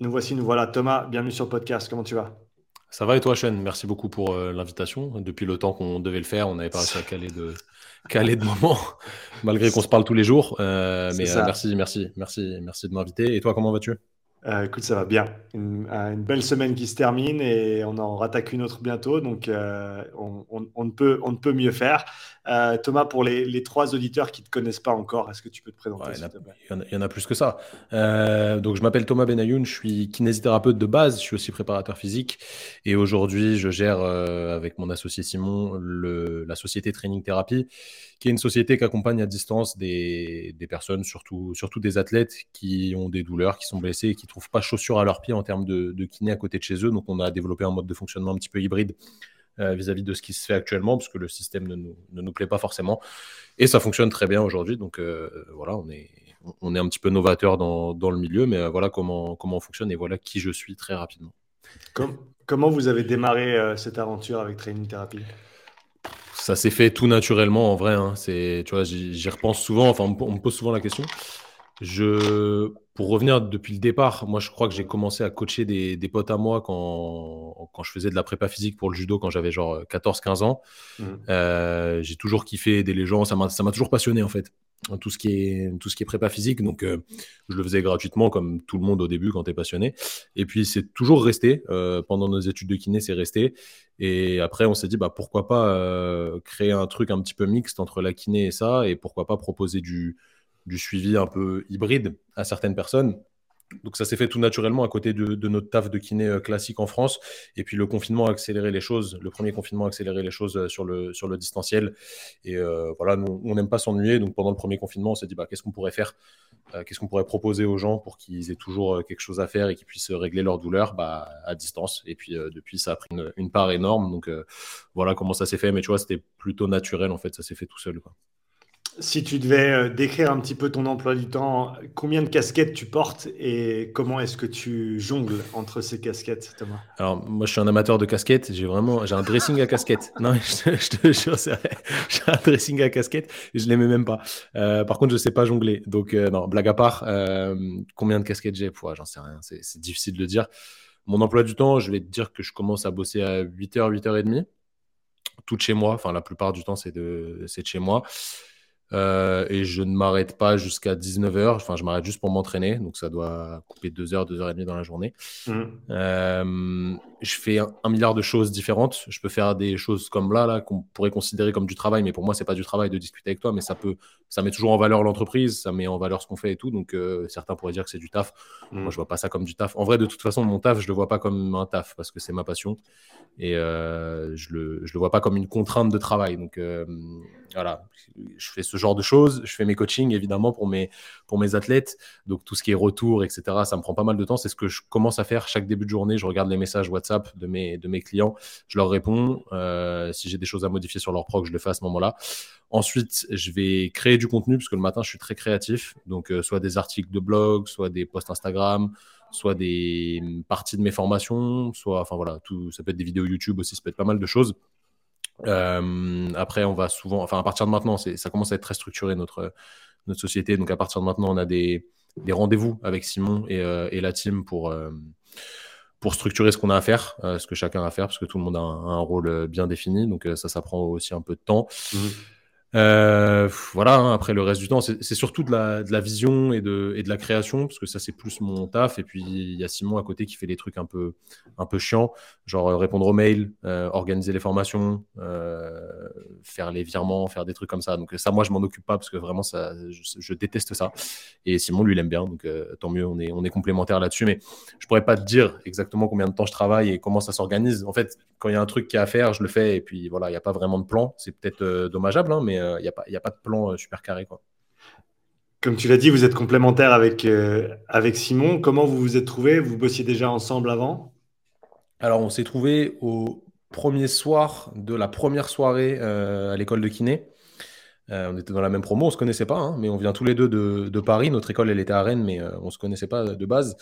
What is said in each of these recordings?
Nous voici, nous voilà. Thomas, bienvenue sur le podcast. Comment tu vas? Ça va et toi, Sean Merci beaucoup pour euh, l'invitation. Depuis le temps qu'on devait le faire, on n'avait pas réussi à caler de, caler de moments, malgré qu'on se parle tous les jours. Euh, mais euh, merci, merci, merci, merci de m'inviter. Et toi, comment vas-tu? Écoute, ça va bien. Une, belle semaine qui se termine et on en rattaque une autre bientôt. Donc, on, ne peut, on ne peut mieux faire. Thomas, pour les, trois auditeurs qui ne te connaissent pas encore, est-ce que tu peux te présenter il, y en a, plus que ça. donc, je m'appelle Thomas Benayoun, je suis kinésithérapeute de base, je suis aussi préparateur physique. Et aujourd'hui, je gère avec mon associé Simon le, la société Training Therapy qui est une société qui accompagne à distance des, personnes, surtout, surtout des athlètes qui ont des douleurs, qui sont blessés et qui ne trouvent pas chaussures à leurs pieds en termes de, kiné à côté de chez eux. Donc, on a développé un mode de fonctionnement un petit peu hybride euh, vis-à-vis de ce qui se fait actuellement, parce que le système ne nous, ne nous plaît pas forcément. Et ça fonctionne très bien aujourd'hui. Donc, euh, voilà, on est, on est un petit peu novateur dans, dans le milieu, mais euh, voilà comment, comment on fonctionne et voilà qui je suis très rapidement. comment vous avez démarré cette aventure avec Training Therapy? Ça s'est fait tout naturellement en vrai. Hein. C'est, tu vois, j'y repense souvent. Enfin, on me pose souvent la question. Je, pour revenir depuis le départ, moi je crois que j'ai commencé à coacher des, des, potes à moi quand, quand je faisais de la prépa physique pour le judo quand j'avais genre 14-15 ans. Mmh. Euh, j'ai toujours kiffé aider les gens, ça m'a toujours passionné en fait tout ce qui est tout ce qui est prépa physique donc euh, je le faisais gratuitement comme tout le monde au début quand tu es passionné et puis c'est toujours resté euh, pendant nos études de kiné c'est resté et après on s'est dit bah pourquoi pas euh, créer un truc un petit peu mixte entre la kiné et ça et pourquoi pas proposer du du suivi un peu hybride à certaines personnes donc ça s'est fait tout naturellement à côté de, notre taf de kiné euh, classique en France. Et puis le confinement a accéléré les choses. Le premier confinement a accéléré les choses euh, sur le, sur le distanciel. Et euh, voilà, on n'aime pas s'ennuyer. Donc pendant le premier confinement, on s'est dit, bah, qu'est-ce qu'on pourrait faire Qu'est-ce qu'on pourrait proposer aux gens pour qu'ils aient toujours quelque chose à faire et qu'ils puissent régler leur douleur bah, à distance. Et puis depuis, ça a pris une, part énorme. Donc voilà comment ça s'est fait. Mais tu vois, c'était plutôt naturel, en fait. Ça s'est fait tout seul. Quoi. Si tu devais euh, décrire un petit peu ton emploi du temps, combien de casquettes tu portes et comment est-ce que tu jongles entre ces casquettes, Thomas? Alors, moi, je suis un amateur de casquettes. J'ai vraiment, j'ai un dressing à casquette. Non, je te, jure, c'est vrai. J'ai un dressing à casquette et je l'aimais même pas. Euh, par contre, je sais pas jongler. Donc, euh, non, blague à part, combien de casquettes j'ai? J'en sais rien. C'est difficile de le dire. Mon emploi du temps, je vais te dire que je commence à bosser à 8h, 8h30. Tout de chez moi. Enfin, la plupart du temps, c'est de, de chez moi. Euh, et je ne m'arrête pas jusqu'à 19h. Enfin, je m'arrête juste pour m'entraîner. Donc, ça doit couper 2 heures, 2 heures et demie dans la journée. Mmh. Euh, je fais un, milliard de choses différentes. Je peux faire des choses comme là, là qu'on pourrait considérer comme du travail. Mais pour moi, c'est pas du travail de discuter avec toi. Mais ça peut, ça met toujours en valeur l'entreprise. Ça met en valeur ce qu'on fait et tout. Donc, euh, certains pourraient dire que c'est du taf. Mmh. Moi, je vois pas ça comme du taf. En vrai, de toute façon, mon taf, je le vois pas comme un taf parce que c'est ma passion. Et je le, je le vois pas comme une contrainte de travail. Donc, voilà, je fais ce genre de choses. Je fais mes coachings évidemment pour mes, pour mes athlètes. Donc tout ce qui est retour, etc., ça me prend pas mal de temps. C'est ce que je commence à faire chaque début de journée. Je regarde les messages WhatsApp de mes, de mes clients. Je leur réponds. Euh, si j'ai des choses à modifier sur leur proc, je le fais à ce moment-là. Ensuite, je vais créer du contenu parce que le matin, je suis très créatif. Donc euh, soit des articles de blog, soit des posts Instagram, soit des parties de mes formations, soit, enfin voilà, tout, ça peut être des vidéos YouTube aussi, ça peut être pas mal de choses. Euh, après, on va souvent, enfin, à partir de maintenant, ça commence à être très structuré notre, notre société. Donc, à partir de maintenant, on a des, des rendez-vous avec Simon et, euh, et, la team pour, euh, pour structurer ce qu'on a à faire, ce que chacun a à faire, parce que tout le monde a un, rôle bien défini. Donc, ça, ça prend aussi un peu de temps. Mmh. Euh, voilà, hein, après le reste du temps, c'est surtout de la, de la, vision et de, et de la création, parce que ça c'est plus mon taf. Et puis il y a Simon à côté qui fait des trucs un peu, un peu chiants, genre euh, répondre aux mails, euh, organiser les formations, faire les virements, faire des trucs comme ça. Donc ça, moi je m'en occupe pas parce que vraiment ça, je, déteste ça. Et Simon lui il aime bien, donc tant mieux, on est, on est complémentaires là-dessus. Mais je pourrais pas te dire exactement combien de temps je travaille et comment ça s'organise. En fait, quand il y a un truc qui a à faire, je le fais. Et puis voilà, il n'y a pas vraiment de plan. C'est peut-être dommageable, hein, mais il euh, n'y a, pas, a pas de plan euh, super carré. Quoi. Comme tu l'as dit, vous êtes complémentaire avec, euh, avec Simon. Comment vous vous êtes trouvé Vous bossiez déjà ensemble avant? Alors, on s'est trouvé au premier soir de la première soirée à l'école de kiné. On était dans la même promo, on se connaissait pas, hein, mais on vient tous les deux de, Paris. Notre école, elle était à Rennes, mais on se connaissait pas de base.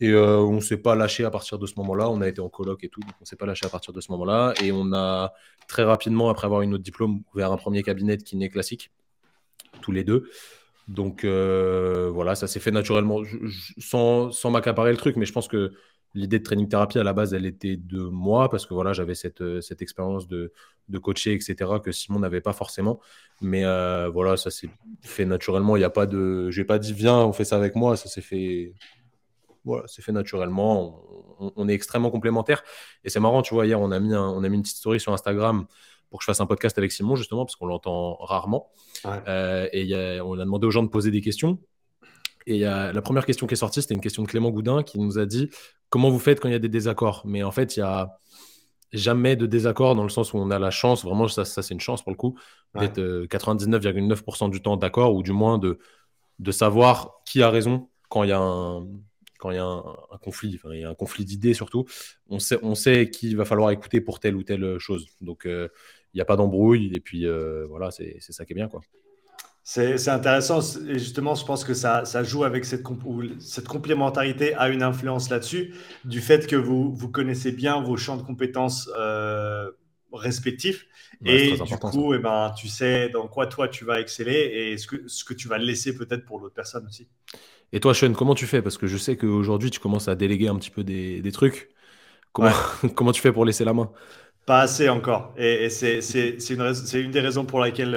Et on s'est pas lâché à partir de ce moment-là. On a été en coloc et tout, donc on s'est pas lâché à partir de ce moment-là. Et on a très rapidement, après avoir eu notre diplôme, ouvert un premier cabinet de kiné classique, tous les deux. Donc voilà, ça s'est fait naturellement, sans, sans m'accaparer le truc, mais je pense que l'idée de training thérapie à la base, elle était de moi parce que voilà, j'avais cette, euh, cette expérience de, de coacher, etc., que Simon n'avait pas forcément. Mais euh, voilà, ça s'est fait naturellement. Il n'y a pas de. Je n'ai pas dit viens, on fait ça avec moi. Ça s'est fait. Voilà, c'est fait naturellement. On, est extrêmement complémentaires. Et c'est marrant, tu vois, hier, on a, mis on a mis une petite story sur Instagram pour que je fasse un podcast avec Simon, justement, parce qu'on l'entend rarement. Euh, et on a demandé aux gens de poser des questions. Et la première question qui est sortie, c'était une question de Clément Goudin qui nous a dit comment vous faites quand il y a des désaccords? Mais en fait, il y a jamais de désaccord dans le sens où on a la chance, vraiment, ça, c'est une chance pour le coup, d'être 99,9% euh, du temps d'accord ou du moins de, de savoir qui a raison quand il y a un, quand il y a un, conflit, il y a un conflit d'idées surtout, on sait, on sait qui va falloir écouter pour telle ou telle chose. Donc, euh, il n'y a pas d'embrouille et puis euh, voilà, c'est ça qui est bien. quoi. C'est intéressant et justement, je pense que ça, joue avec cette, cette complémentarité a une influence là-dessus, du fait que vous, vous connaissez bien vos champs de compétences euh, respectifs. Et du coup, eh ben, tu sais dans quoi toi tu vas exceller et ce que, ce que tu vas laisser peut-être pour l'autre personne aussi. Et toi, Sean, comment tu fais? Parce que je sais qu'aujourd'hui, tu commences à déléguer un petit peu des, trucs. Comment, comment tu fais pour laisser la main? Pas assez encore. Et, c'est une, des raisons pour euh, lesquelles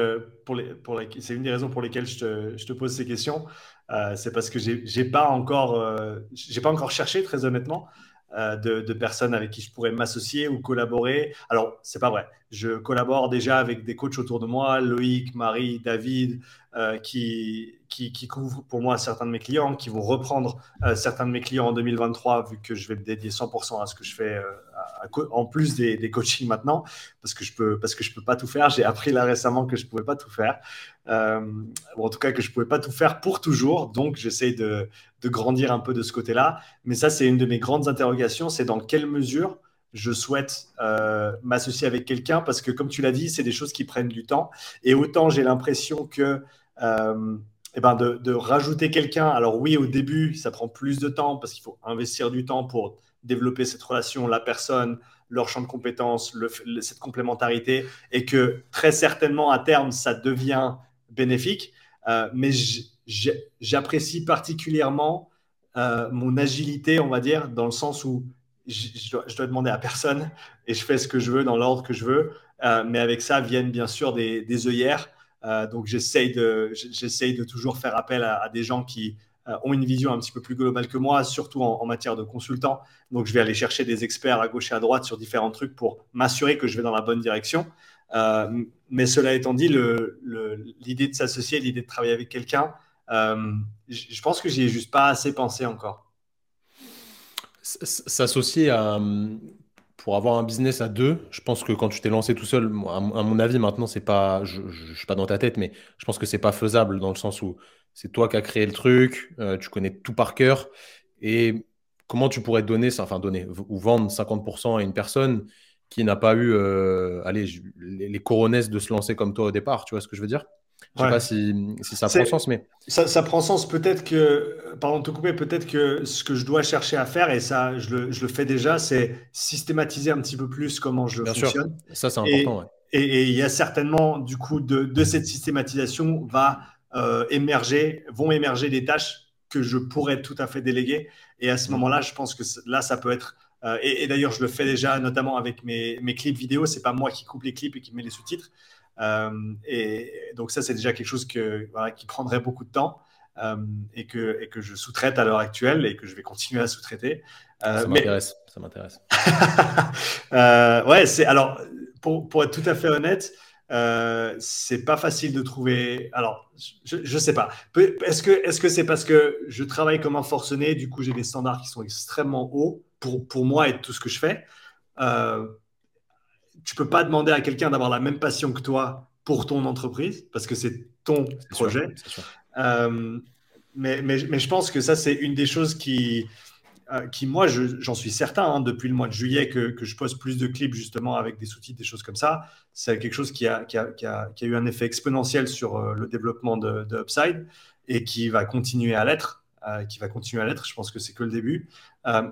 je te, pose ces questions. Euh, c'est parce que j'ai pas encore, euh, j'ai pas encore cherché très honnêtement de, de, personnes avec qui je pourrais m'associer ou collaborer. Alors c'est pas vrai. Je collabore déjà avec des coachs autour de moi, Loïc, Marie, David, qui, couvrent pour moi certains de mes clients, qui vont reprendre certains de mes clients en 2023 vu que je vais me dédier 100% à ce que je fais en plus des, coachings maintenant, parce que je peux, parce que je peux pas tout faire. J'ai appris là récemment que je pouvais pas tout faire, euh, ou en tout cas que je pouvais pas tout faire pour toujours. Donc j'essaie de, grandir un peu de ce côté-là. Mais ça, c'est une de mes grandes interrogations, c'est dans quelle mesure je souhaite euh, m'associer avec quelqu'un, parce que comme tu l'as dit, c'est des choses qui prennent du temps. Et autant j'ai l'impression que euh, eh ben de, rajouter quelqu'un. Alors oui, au début, ça prend plus de temps parce qu'il faut investir du temps pour développer cette relation, la personne, leur champ de compétences, cette complémentarité, et que très certainement à terme, ça devient bénéfique. Euh, mais j'apprécie particulièrement euh, mon agilité, on va dire, dans le sens où je dois, demander à personne et je fais ce que je veux dans l'ordre que je veux. Euh, mais avec ça viennent bien sûr des, œillères. donc j'essaye de, toujours faire appel à des gens qui ont une vision un petit peu plus globale que moi, surtout en, matière de consultant. Donc, je vais aller chercher des experts à gauche et à droite sur différents trucs pour m'assurer que je vais dans la bonne direction. Euh, mais cela étant dit, l'idée de s'associer, l'idée de travailler avec quelqu'un, euh, je pense que j'y ai juste pas assez pensé encore. S'associer pour avoir un business à deux, je pense que quand tu t'es lancé tout seul, à, mon avis, maintenant, c'est pas, je, ne suis pas dans ta tête, mais je pense que c'est pas faisable dans le sens où c'est toi qui as créé le truc, euh, tu connais tout par cœur. Et comment tu pourrais donner, enfin donner ou vendre 50% à une personne qui n'a pas eu euh, allez, les, coronesses de se lancer comme toi au départ Tu vois ce que je veux dire? Je ne sais pas si, ça prend sens, mais. Ça, prend sens. Peut-être que, pardon de te couper, peut-être que ce que je dois chercher à faire, et ça, je le, je le fais déjà, c'est systématiser un petit peu plus comment je Bien fonctionne. Sûr. Ça, c'est important. Et, il y a certainement, du coup, de, de cette systématisation va euh, émerger, vont émerger des tâches que je pourrais tout à fait déléguer. Et à ce mm. moment-là, je pense que là, ça peut être. Euh, et, d'ailleurs, je le fais déjà, notamment avec mes, mes clips vidéo. C'est pas moi qui coupe les clips et qui met les sous-titres. Euh, et donc ça, c'est déjà quelque chose que, qui prendrait beaucoup de temps. et, que, et que je sous-traite à l'heure actuelle et que je vais continuer à sous-traiter. ça m'intéresse. Ça m'intéresse. ouais, c'est alors pour, pour, être tout à fait honnête, euh, c'est pas facile de trouver. Alors, je, ne sais pas. Est-ce que est-ce que c'est parce que je travaille comme un forcené, du coup j'ai des standards qui sont extrêmement hauts pour, pour moi et tout ce que je fais. Euh, tu peux pas demander à quelqu'un d'avoir la même passion que toi pour ton entreprise parce que c'est ton projet. Euh, mais, mais, mais, je pense que ça c'est une des choses qui euh, qui, moi, j'en suis certain, hein, depuis le mois de juillet, que, je poste plus de clips justement avec des sous-titres, des choses comme ça. C'est quelque chose qui a, qui, a, qui, a, eu un effet exponentiel sur euh, le développement de, Upside et qui va continuer à l'être. Euh, qui va continuer à l'être. Je pense que c'est que le début.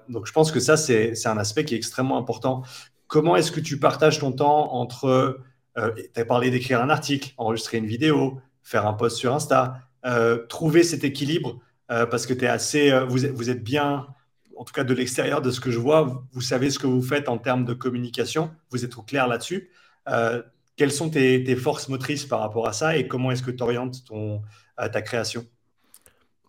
donc, je pense que ça, c'est un aspect qui est extrêmement important. Comment est-ce que tu partages ton temps entre, tu as parlé d'écrire un article, enregistrer une vidéo, faire un post sur Insta, trouver cet équilibre parce que tu es assez, vous, vous êtes bien en tout cas de l'extérieur de ce que je vois, vous, savez ce que vous faites en termes de communication, vous êtes au clair là-dessus. Euh, quelles sont tes, forces motrices par rapport à ça et comment est-ce que tu orientes ton, ta création?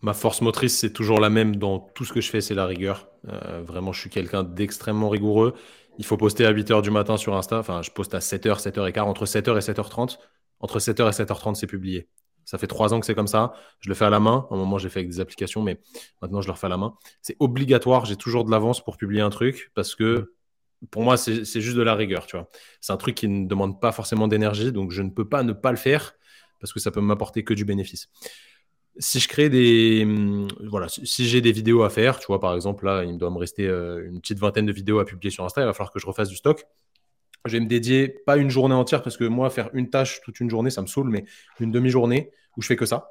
Ma force motrice, c'est toujours la même dans tout ce que je fais, c'est la rigueur. Euh, vraiment, je suis quelqu'un d'extrêmement rigoureux. Il faut poster à 8h du matin sur Insta. Enfin, je poste à 7h, 7h15, entre 7h et 7h30. Entre 7h et 7h30, c'est publié. Ça fait trois ans que c'est comme ça. Je le fais à la main. À un moment, j'ai fait avec des applications, mais maintenant, je le refais à la main. C'est obligatoire. J'ai toujours de l'avance pour publier un truc parce que pour moi, c'est juste de la rigueur. Tu vois, c'est un truc qui ne demande pas forcément d'énergie, donc je ne peux pas ne pas le faire parce que ça peut m'apporter que du bénéfice. Si je crée des, voilà, si j'ai des vidéos à faire, tu vois, par exemple là, il doit me rester euh, une petite vingtaine de vidéos à publier sur Insta. Il va falloir que je refasse du stock je vais me dédier pas une journée entière parce que moi, faire une tâche toute une journée, ça me saoule, mais une demi-journée où je fais que ça.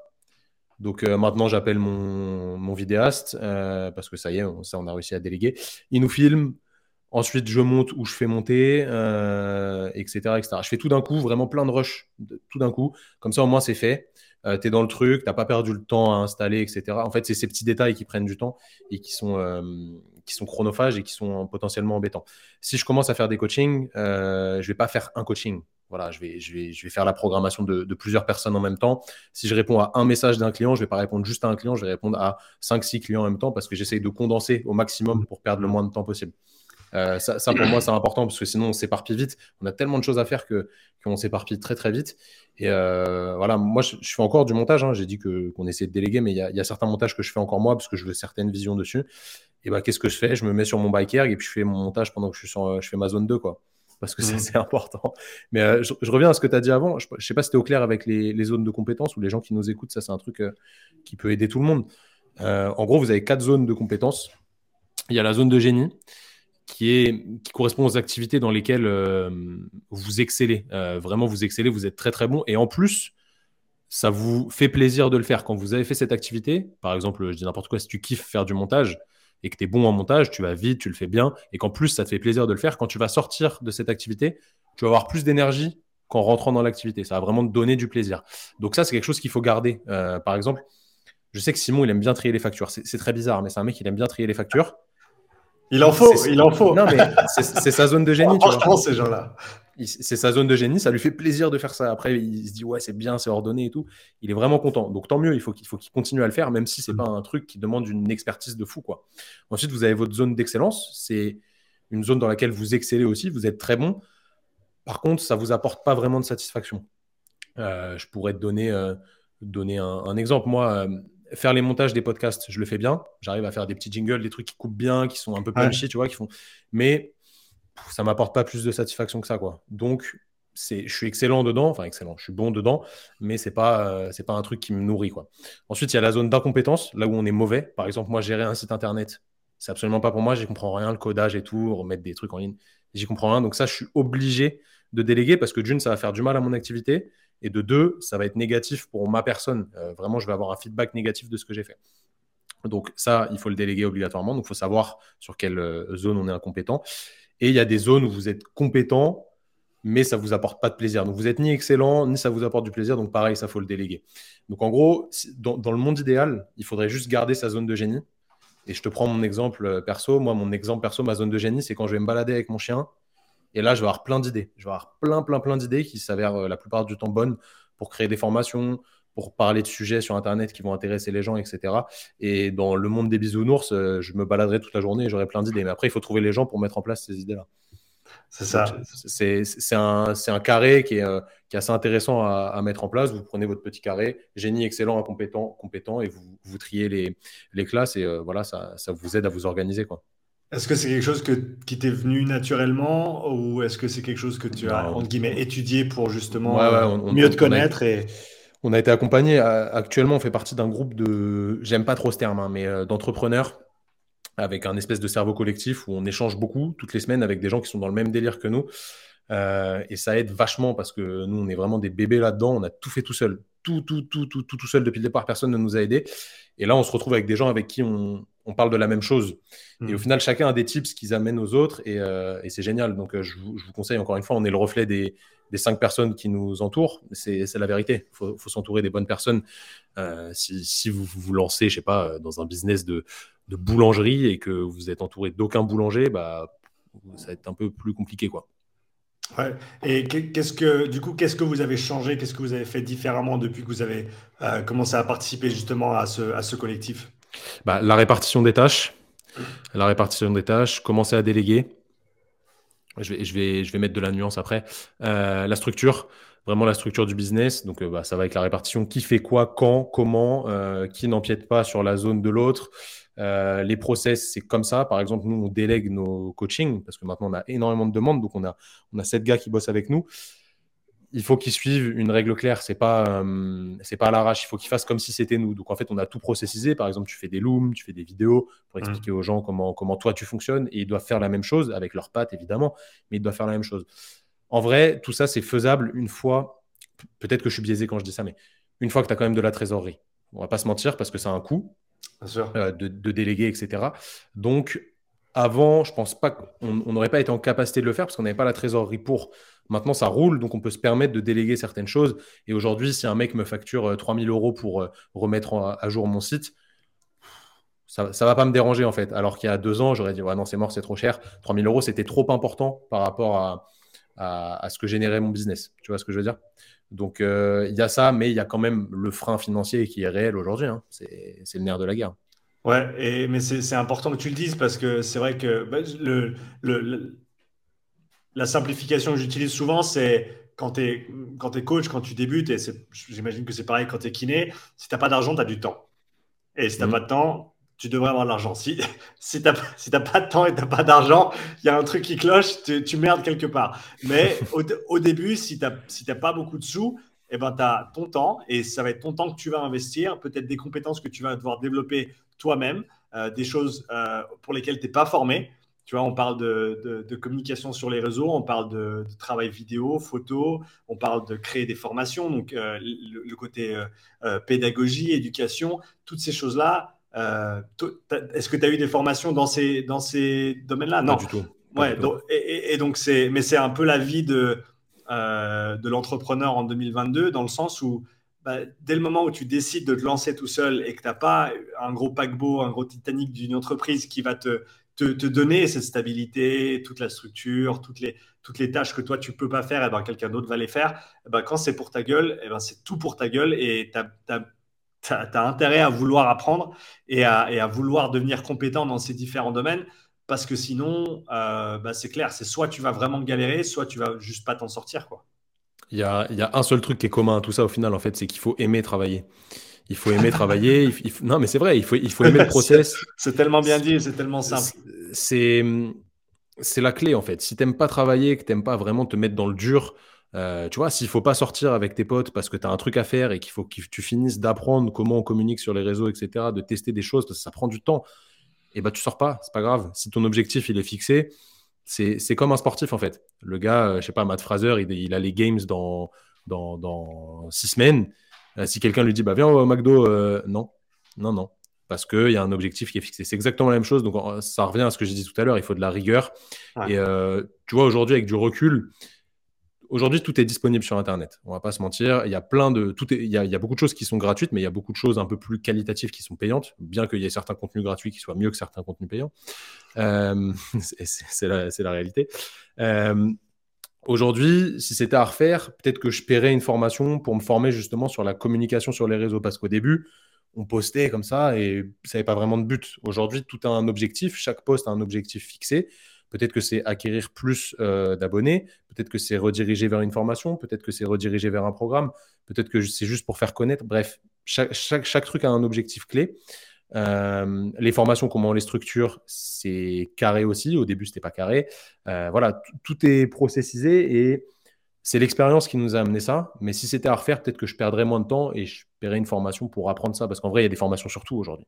Donc euh, maintenant, j'appelle mon, vidéaste euh, parce que ça y est, on, ça, on a réussi à déléguer. Il nous filme. Ensuite, je monte ou je fais monter, euh, etc., etc. Je fais tout d'un coup, vraiment plein de rush, tout d'un coup. Comme ça, au moins, c'est fait. tu es dans le truc, tu n'as pas perdu le temps à installer, etc. En fait, c'est ces petits détails qui prennent du temps et qui sont, qui sont chronophages et qui sont potentiellement embêtants. Si je commence à faire des coachings, euh, je vais pas faire un coaching. Voilà, je vais, je vais, je vais faire la programmation de, plusieurs personnes en même temps. Si je réponds à un message d'un client, je vais pas répondre juste à un client, je vais répondre à 5-6 clients en même temps parce que j'essaye de condenser au maximum pour perdre le moins de temps possible. Euh, ça, pour moi, c'est important parce que sinon, on s'éparpille vite. On a tellement de choses à faire que qu'on s'éparpille très très vite. Et euh, voilà, moi, je, fais encore du montage. Hein. J'ai dit que qu'on essayait de déléguer, mais il y, y, a certains montages que je fais encore moi parce que je veux certaines visions dessus et bah, qu'est-ce que je fais? Je me mets sur mon bike et puis je fais mon montage pendant que je, suis sur, je fais ma zone 2, quoi. Parce que c'est mmh. important. Mais euh, je, reviens à ce que tu as dit avant. Je ne sais pas si tu es au clair avec les, zones de compétences ou les gens qui nous écoutent. Ça, c'est un truc euh, qui peut aider tout le monde. Euh, en gros, vous avez quatre zones de compétences. Il y a la zone de génie qui, est, qui correspond aux activités dans lesquelles vous excellez. vraiment, vous excellez, vous êtes très très bon. Et en plus, ça vous fait plaisir de le faire. Quand vous avez fait cette activité, par exemple, je dis n'importe quoi, si tu kiffes faire du montage, et que tu es bon en montage, tu vas vite, tu le fais bien, et qu'en plus, ça te fait plaisir de le faire, quand tu vas sortir de cette activité, tu vas avoir plus d'énergie qu'en rentrant dans l'activité. Ça va vraiment te donner du plaisir. Donc ça, c'est quelque chose qu'il faut garder. Euh, par exemple, je sais que Simon, il aime bien trier les factures. C'est très bizarre, mais c'est un mec, il aime bien trier les factures. Il en faut, il en faut. Non, mais c'est sa zone de génie. Franchement, ces gens-là c'est sa zone de génie, ça lui fait plaisir de faire ça. Après, il se dit ouais, c'est bien, c'est ordonné et tout. Il est vraiment content. Donc tant mieux, il faut qu'il faut qu'il continue à le faire, même si c'est mm. pas un truc qui demande une expertise de fou quoi. Ensuite, vous avez votre zone d'excellence, c'est une zone dans laquelle vous excellez aussi, vous êtes très bon. Par contre, ça vous apporte pas vraiment de satisfaction. Euh, je pourrais te donner, euh, donner un, exemple. Moi, euh, faire les montages des podcasts, je le fais bien. J'arrive à faire des petits jingles, des trucs qui coupent bien, qui sont un peu punchy, tu vois, qui font. Mais ça m'apporte pas plus de satisfaction que ça, quoi. Donc, je suis excellent dedans, enfin excellent, je suis bon dedans, mais c'est pas, euh, c'est pas un truc qui me nourrit, quoi. Ensuite, il y a la zone d'incompétence, là où on est mauvais. Par exemple, moi, gérer un site internet, c'est absolument pas pour moi. J'y comprends rien, le codage et tout, remettre des trucs en ligne, j'y comprends rien. Donc ça, je suis obligé de déléguer parce que d'une, ça va faire du mal à mon activité, et de deux, ça va être négatif pour ma personne. Euh, vraiment, je vais avoir un feedback négatif de ce que j'ai fait. Donc ça, il faut le déléguer obligatoirement. Donc il faut savoir sur quelle euh, zone on est incompétent. Et il y a des zones où vous êtes compétent, mais ça ne vous apporte pas de plaisir. Donc, vous n'êtes ni excellent, ni ça vous apporte du plaisir. Donc, pareil, ça faut le déléguer. Donc, en gros, dans, le monde idéal, il faudrait juste garder sa zone de génie. Et je te prends mon exemple euh, perso. Moi, mon exemple perso, ma zone de génie, c'est quand je vais me balader avec mon chien. Et là, je vais avoir plein d'idées. Je vais avoir plein, plein, plein d'idées qui s'avèrent euh, la plupart du temps bonnes pour créer des formations, pour parler de sujets sur Internet qui vont intéresser les gens, etc. Et dans le monde des bisounours, euh, je me baladerai toute la journée et j'aurai plein d'idées. Mais après, il faut trouver les gens pour mettre en place ces idées-là. C'est ça. C'est un, un, carré qui est, euh, qui est assez intéressant à, à, mettre en place. Vous prenez votre petit carré, génie excellent, incompétent, compétent, et vous, vous triez les, les classes et euh, voilà, ça, ça, vous aide à vous organiser. quoi. Est-ce que c'est quelque chose que, qui t'est venu naturellement ou est-ce que c'est quelque chose que tu as, entre guillemets, étudié pour justement mieux te connaître et on a été accompagné. Actuellement, on fait partie d'un groupe de, j'aime pas trop ce terme, hein, mais euh, d'entrepreneurs avec un espèce de cerveau collectif où on échange beaucoup toutes les semaines avec des gens qui sont dans le même délire que nous. Euh, et ça aide vachement parce que nous, on est vraiment des bébés là-dedans. On a tout fait tout seul. tout, tout, tout, tout, tout, tout seul depuis le départ. Personne ne nous a aidés. Et là, on se retrouve avec des gens avec qui on, on parle de la même chose. Et au hmm. final, chacun a des tips qu'ils amènent aux autres et, euh, et c'est génial. Donc, euh, je vous, je, vous, conseille encore une fois, on est le reflet des, des cinq personnes qui nous entourent. C'est la vérité. Il faut, faut s'entourer des bonnes personnes. Euh, si, si vous, vous lancez, je sais pas, dans un business de, de boulangerie et que vous êtes entouré d'aucun boulanger, bah, ça va être un peu plus compliqué, quoi. Ouais. Et qu'est-ce que, du coup, qu'est-ce que vous avez changé, qu'est-ce que vous avez fait différemment depuis que vous avez euh, commencé à participer justement à ce, à ce collectif? Bah, La répartition des tâches, la répartition des tâches, commencer à déléguer. Je vais, je vais, je vais mettre de la nuance après. Euh, la structure, vraiment la structure du business. Donc, euh, bah, ça va avec la répartition qui fait quoi, quand, comment, euh, qui n'empiète pas sur la zone de l'autre. Euh, les process, c'est comme ça. Par exemple, nous, on délègue nos coachings parce que maintenant, on a énormément de demandes. Donc, on a, on a sept gars qui bossent avec nous. Il faut qu'ils suivent une règle claire. C'est pas, euh, c'est pas à l'arrache. Il faut qu'ils fassent comme si c'était nous. Donc, en fait, on a tout processisé. Par exemple, tu fais des looms, tu fais des vidéos pour expliquer aux gens comment, comment toi tu fonctionnes. Et ils doivent faire la même chose avec leurs pattes, évidemment, mais ils doivent faire la même chose. En vrai, tout ça, c'est faisable une fois. Peut-être que je suis biaisé quand je dis ça, mais une fois que tu as quand même de la trésorerie. On va pas se mentir parce que ça a un coût. Euh, de, de, déléguer, etc. Donc, avant, je pense pas qu'on n'aurait pas été en capacité de le faire parce qu'on n'avait pas la trésorerie pour. Maintenant, ça roule, donc on peut se permettre de déléguer certaines choses. Et aujourd'hui, si un mec me facture 3000 euh, euros pour euh, remettre à jour mon site, ça ne va pas me déranger en fait. Alors qu'il y a deux ans, j'aurais dit non, c'est mort, c'est trop cher. 3000 euros, c'était trop important par rapport à, à, à, ce que générait mon business. Tu vois ce que je veux dire? Donc euh, il y a ça, mais il y a quand même le frein financier qui est réel aujourd'hui. Hein. C'est le nerf de la guerre. Ouais, et, mais c'est important que tu le dises parce que c'est vrai que bah, le, le, la simplification que j'utilise souvent, c'est quand tu es, es coach, quand tu débutes, et j'imagine que c'est pareil quand tu es kiné, si tu n'as pas d'argent, tu as du temps. Et si tu n'as mmh. pas de temps, tu devrais avoir de l'argent. Si, si tu n'as si pas de temps et tu n'as pas d'argent, il y a un truc qui cloche, tu, tu merdes quelque part. Mais au, au début, si tu n'as si pas beaucoup de sous, eh ben, tu as ton temps et ça va être ton temps que tu vas investir, peut-être des compétences que tu vas devoir développer toi-même, euh, des choses euh, pour lesquelles tu n'es pas formé. Tu vois, on parle de, de, de, communication sur les réseaux, on parle de, de, travail vidéo, photo, on parle de créer des formations, donc euh, le, le, côté pédagogie, éducation, toutes ces choses-là, est-ce que tu as eu des formations dans ces, dans ces domaines-là? Non. Pas du tout. ouais, Donc, et, et, donc c'est, mais c'est un peu la vie de, de l'entrepreneur en 2022, dans le sens où bah, dès le moment où tu décides de te lancer tout seul et que tu n'as pas un gros paquebot, un gros Titanic d'une entreprise qui va te, te, donner cette stabilité, toute la structure, toutes les, toutes les tâches que toi tu peux pas faire, et eh ben, quelqu'un d'autre va les faire. Et eh ben, quand c'est pour ta gueule, eh ben, c'est tout pour ta gueule et tu as as, intérêt à vouloir apprendre et à, et à, vouloir devenir compétent dans ces différents domaines parce que sinon, euh, bah c'est clair, c'est soit tu vas vraiment galérer, soit tu vas juste pas t'en sortir. Quoi. Il, y a, il y a un seul truc qui est commun à tout ça au final, en fait, c'est qu'il faut aimer travailler. Il faut aimer travailler. Il faut, non, mais c'est vrai, il faut, il faut aimer le process. C'est tellement bien dit, c'est tellement simple. C'est la clé, en fait. Si tu n'aimes pas travailler, que tu n'aimes pas vraiment te mettre dans le dur, euh, tu vois, s'il faut pas sortir avec tes potes parce que tu as un truc à faire et qu'il faut que tu finisses d'apprendre comment on communique sur les réseaux, etc., de tester des choses, parce que ça prend du temps, et bah tu sors pas, c'est pas grave. Si ton objectif il est fixé, c'est comme un sportif en fait. Le gars, euh, je sais pas, Matt Fraser, il, il, a les games dans, dans, dans six semaines. Euh, si quelqu'un lui dit, bah viens au McDo, non, non, non, parce qu'il y a un objectif qui est fixé. C'est exactement la même chose. Donc, ça revient à ce que j'ai dit tout à l'heure. Il faut de la rigueur. Et tu vois, aujourd'hui, avec du recul, Aujourd'hui, tout est disponible sur Internet. On va pas se mentir. Il y a plein de, tout il, y a, beaucoup de choses qui sont gratuites, mais il y a beaucoup de choses un peu plus qualitatives qui sont payantes, bien qu'il y ait certains contenus gratuits qui soient mieux que certains contenus payants. Euh, c'est la, la, réalité. Euh, Aujourd'hui, si c'était à refaire, peut-être que je paierais une formation pour me former justement sur la communication sur les réseaux, parce qu'au début, on postait comme ça et ça n'avait pas vraiment de but. Aujourd'hui, tout a un objectif, chaque poste a un objectif fixé. Peut-être que c'est acquérir plus euh, d'abonnés, peut-être que c'est rediriger vers une formation, peut-être que c'est rediriger vers un programme, peut-être que c'est juste pour faire connaître. Bref, chaque, chaque, chaque truc a un objectif clé. Euh, les formations, comment on les structure, c'est carré aussi. Au début, c'était pas carré. Euh, voilà, tout est processisé et c'est l'expérience qui nous a amené ça. Mais si c'était à refaire, peut-être que je perdrais moins de temps et je paierais une formation pour apprendre ça. Parce qu'en vrai, il y a des formations sur tout aujourd'hui.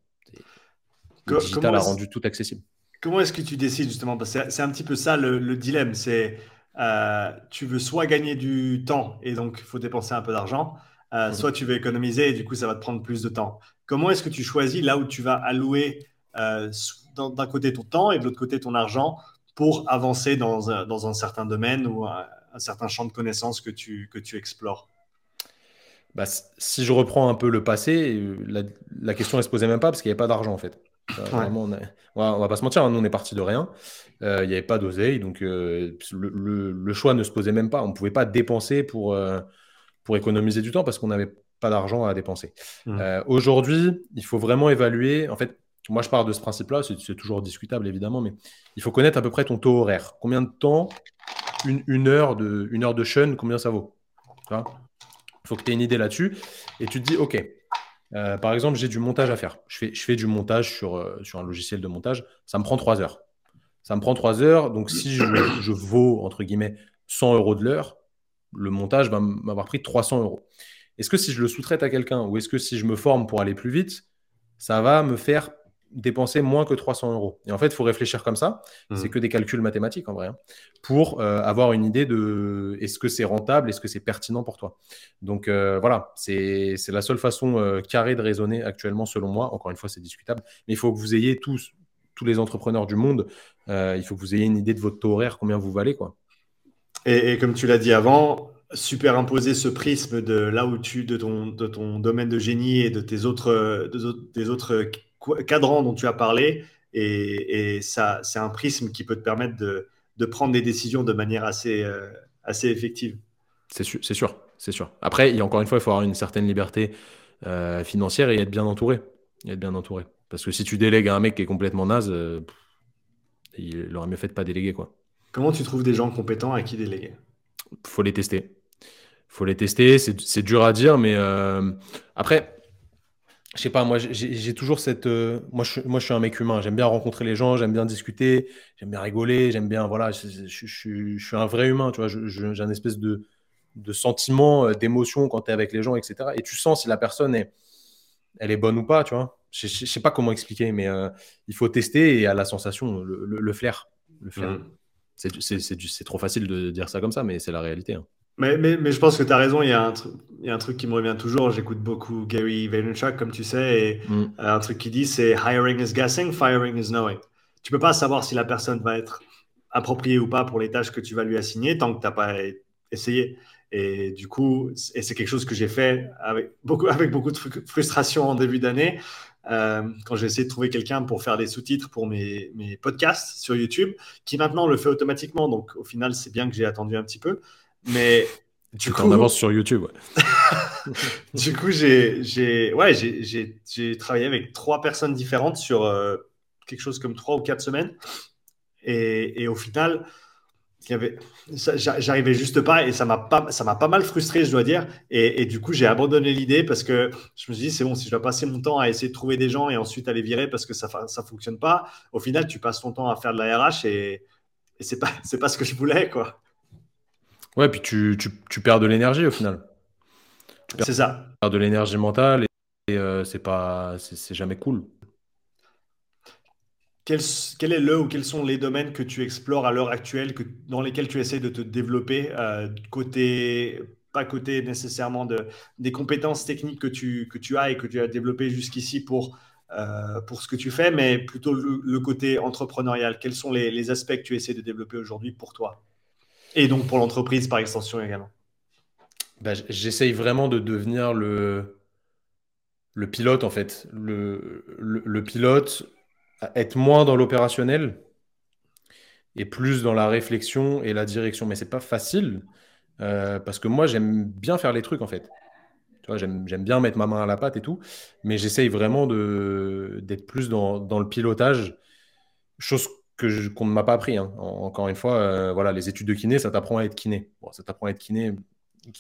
Le digital a rendu tout accessible. Comment est-ce que tu décides justement? Parce que c'est un petit peu ça le, dilemme. C'est euh, tu veux soit gagner du temps et donc il faut dépenser un peu d'argent, Euh, soit tu veux économiser et du coup, ça va te prendre plus de temps. Comment est-ce que tu choisis là où tu vas allouer euh, d'un côté ton temps et de l'autre côté ton argent pour avancer dans un, dans un certain domaine ou un, certain champ de connaissances que tu, que tu explores? Bah, Si je reprends un peu le passé, la, la question ne se posait même pas parce qu'il n'y avait pas d'argent en fait. Vraiment, on, va pas se mentir, hein, nous on est parti de rien. Euh, il n'y avait pas d'oseille, donc le, le, le, choix ne se posait même pas. On ne pouvait pas dépenser pour, pour économiser du temps parce qu'on n'avait pas d'argent à dépenser. Mmh. Euh, aujourd'hui, il faut vraiment évaluer. En fait, moi, je pars de ce principe-là. C'est toujours discutable, évidemment, mais il faut connaître à peu près ton taux horaire. Combien de temps, une, heure, de, une heure de chaîne, combien ça vaut? Il faut que tu aies une idée là-dessus. Et tu te dis, OK, euh, par exemple, j'ai du montage à faire. Je fais, je fais du montage sur, euh, sur un logiciel de montage. Ça me prend trois heures. Ça me prend trois heures. Donc, si je, je vaux, entre guillemets, 100 euros de l'heure, le montage va m'avoir pris 300 euros. Est-ce que si je le sous-traite à quelqu'un ou est-ce que si je me forme pour aller plus vite, ça va me faire dépenser moins que 300 euros Et en fait, il faut réfléchir comme ça. Mmh. C'est que des calculs mathématiques en vrai, hein, pour euh, avoir une idée de est-ce que c'est rentable, est-ce que c'est pertinent pour toi. Donc euh, voilà, c'est la seule façon euh, carrée de raisonner actuellement selon moi. Encore une fois, c'est discutable, mais il faut que vous ayez tous, tous les entrepreneurs du monde, il faut que vous ayez une idée de votre taux horaire, combien vous valez quoi. Et, comme tu l'as dit avant, superimposer ce prisme de là où tu, de ton, de ton domaine de génie et de tes autres, des autres cadrans dont tu as parlé. Et, ça, c'est un prisme qui peut te permettre de, de prendre des décisions de manière assez, euh, assez effective. C'est sûr, c'est sûr, c'est sûr. Après, il y a encore une fois, il faut avoir une certaine liberté euh, financière et être bien entouré. Et être bien entouré. Parce que si tu délègues à un mec qui est complètement naze, euh, il aurait mieux fait de pas déléguer, quoi. Comment tu trouves des gens compétents à qui déléguer? Faut les tester. Faut les tester. C'est dur à dire, mais après, je sais pas. Moi, j'ai toujours cette. Euh, moi, je, moi, je suis un mec humain. J'aime bien rencontrer les gens. J'aime bien discuter. J'aime bien rigoler. J'aime bien. Voilà. Je, suis un vrai humain. Tu vois. J'ai un espèce de, de sentiment, euh, d'émotion quand tu es avec les gens, etc. Et tu sens si la personne est, elle est bonne ou pas. Tu vois. Je, sais pas comment expliquer, mais il faut tester et à la sensation, le, flair, le flair. Mmh. C'est trop facile de dire ça comme ça, mais c'est la réalité. Hein. Mais, mais, mais, je pense que tu as raison. Il y, a un il y, a un truc qui me revient toujours. J'écoute beaucoup Gary Vaynerchuk, comme tu sais. Et mm. euh, un truc qui dit c'est hiring is guessing, firing is knowing. Tu peux pas savoir si la personne va être appropriée ou pas pour les tâches que tu vas lui assigner tant que tu n'as pas essayé. Et du coup, et c'est quelque chose que j'ai fait avec beaucoup, avec beaucoup de frustration en début d'année. Euh, quand j'ai essayé de trouver quelqu'un pour faire des sous-titres pour mes, mes, podcasts sur YouTube, qui maintenant le fait automatiquement. Donc au final, c'est bien que j'ai attendu un petit peu. Mais du coup, en avance sur YouTube. du coup, j'ai ouais, j'ai travaillé avec trois personnes différentes sur euh, quelque chose comme trois ou quatre semaines. Et, et au final, j'arrivais juste pas et ça m'a pas, ça m'a pas mal frustré, je dois dire. Et, du coup, j'ai abandonné l'idée parce que je me suis dit, c'est bon, si je dois passer mon temps à essayer de trouver des gens et ensuite aller virer parce que ça, ça fonctionne pas, au final, tu passes ton temps à faire de la RH et, et c'est pas, c'est pas ce que je voulais, quoi. Ouais, puis tu, tu, tu perds de l'énergie au final. C'est ça. Tu perds de l'énergie mentale et, euh, c'est pas, c'est jamais cool quel, est le ou quels sont les domaines que tu explores à l'heure actuelle, que, dans lesquels tu essaies de te développer, euh, côté, pas côté nécessairement de, des compétences techniques que tu, que tu as et que tu as développées jusqu'ici pour, euh, pour ce que tu fais, mais plutôt le, côté entrepreneurial. Quels sont les, aspects que tu essaies de développer aujourd'hui pour toi? Et donc pour l'entreprise par extension également bah, J'essaye vraiment de devenir le, le pilote en fait. Le, le, pilote être moins dans l'opérationnel et plus dans la réflexion et la direction. Mais c'est pas facile euh, parce que moi, j'aime bien faire les trucs en fait. J'aime bien mettre ma main à la pâte et tout, mais j'essaye vraiment d'être plus dans, dans, le pilotage, chose que qu'on ne m'a pas appris. Hein. encore une fois, euh, voilà, les études de kiné, ça t'apprend à être kiné. Bon, ça t'apprend à être kiné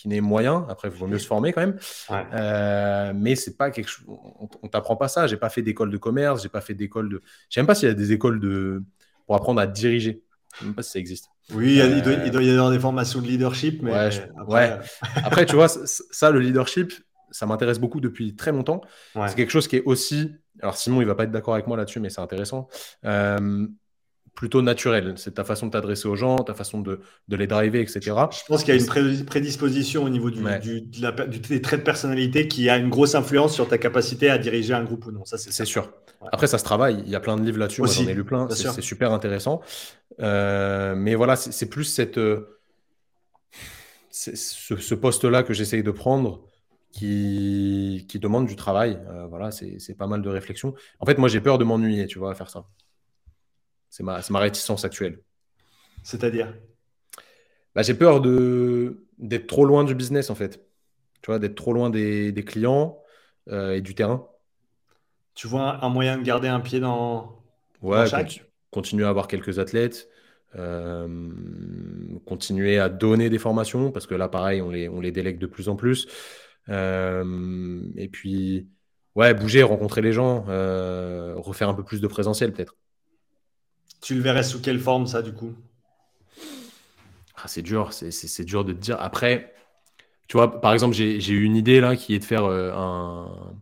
n'est moyen. Après, il vaut mieux se former quand même. Euh, mais c'est pas quelque chose. On, t'apprend pas ça. J'ai pas fait d'école de commerce. J'ai pas fait d'école de. Je sais même pas s'il y a des écoles de pour apprendre à diriger. Je sais même pas si ça existe. Oui, il, doit, y avoir des formations de leadership, mais ouais, après, euh, après, tu vois, ça, le leadership, ça m'intéresse beaucoup depuis très longtemps. C'est quelque chose qui est aussi. Alors Simon, il va pas être d'accord avec moi là-dessus, mais c'est intéressant. Plutôt naturel. C'est ta façon de t'adresser aux gens, ta façon de, les driver, etc. Je pense qu'il y a une prédisposition au niveau du, des traits de personnalité qui a une grosse influence sur ta capacité à diriger un groupe ou non. Ça, c'est sûr. Après, ça se travaille. Il y a plein de livres là-dessus. J'en ai lu plein. C'est super intéressant. Euh, mais voilà, c'est plus cette, euh, ce, poste-là que j'essaye de prendre qui, qui, demande du travail. Euh, voilà, c'est pas mal de réflexion. En fait, moi, j'ai peur de m'ennuyer, tu vois, à faire ça. C'est ma, ma, réticence actuelle. C'est-à-dire bah, J'ai peur d'être trop loin du business, en fait. Tu vois, d'être trop loin des, des clients euh, et du terrain. Tu vois un moyen de garder un pied dans, ouais, chaque Continuer à avoir quelques athlètes, euh, continuer à donner des formations, parce que là, pareil, on les, on les délègue de plus en plus. Euh, et puis, ouais, bouger, rencontrer les gens, refaire un peu plus de présentiel, peut-être. Tu le verrais sous quelle forme, ça, du coup? Ah, C'est dur, c'est dur de te dire. Après, tu vois, par exemple, j'ai eu une idée là qui est de faire euh, un,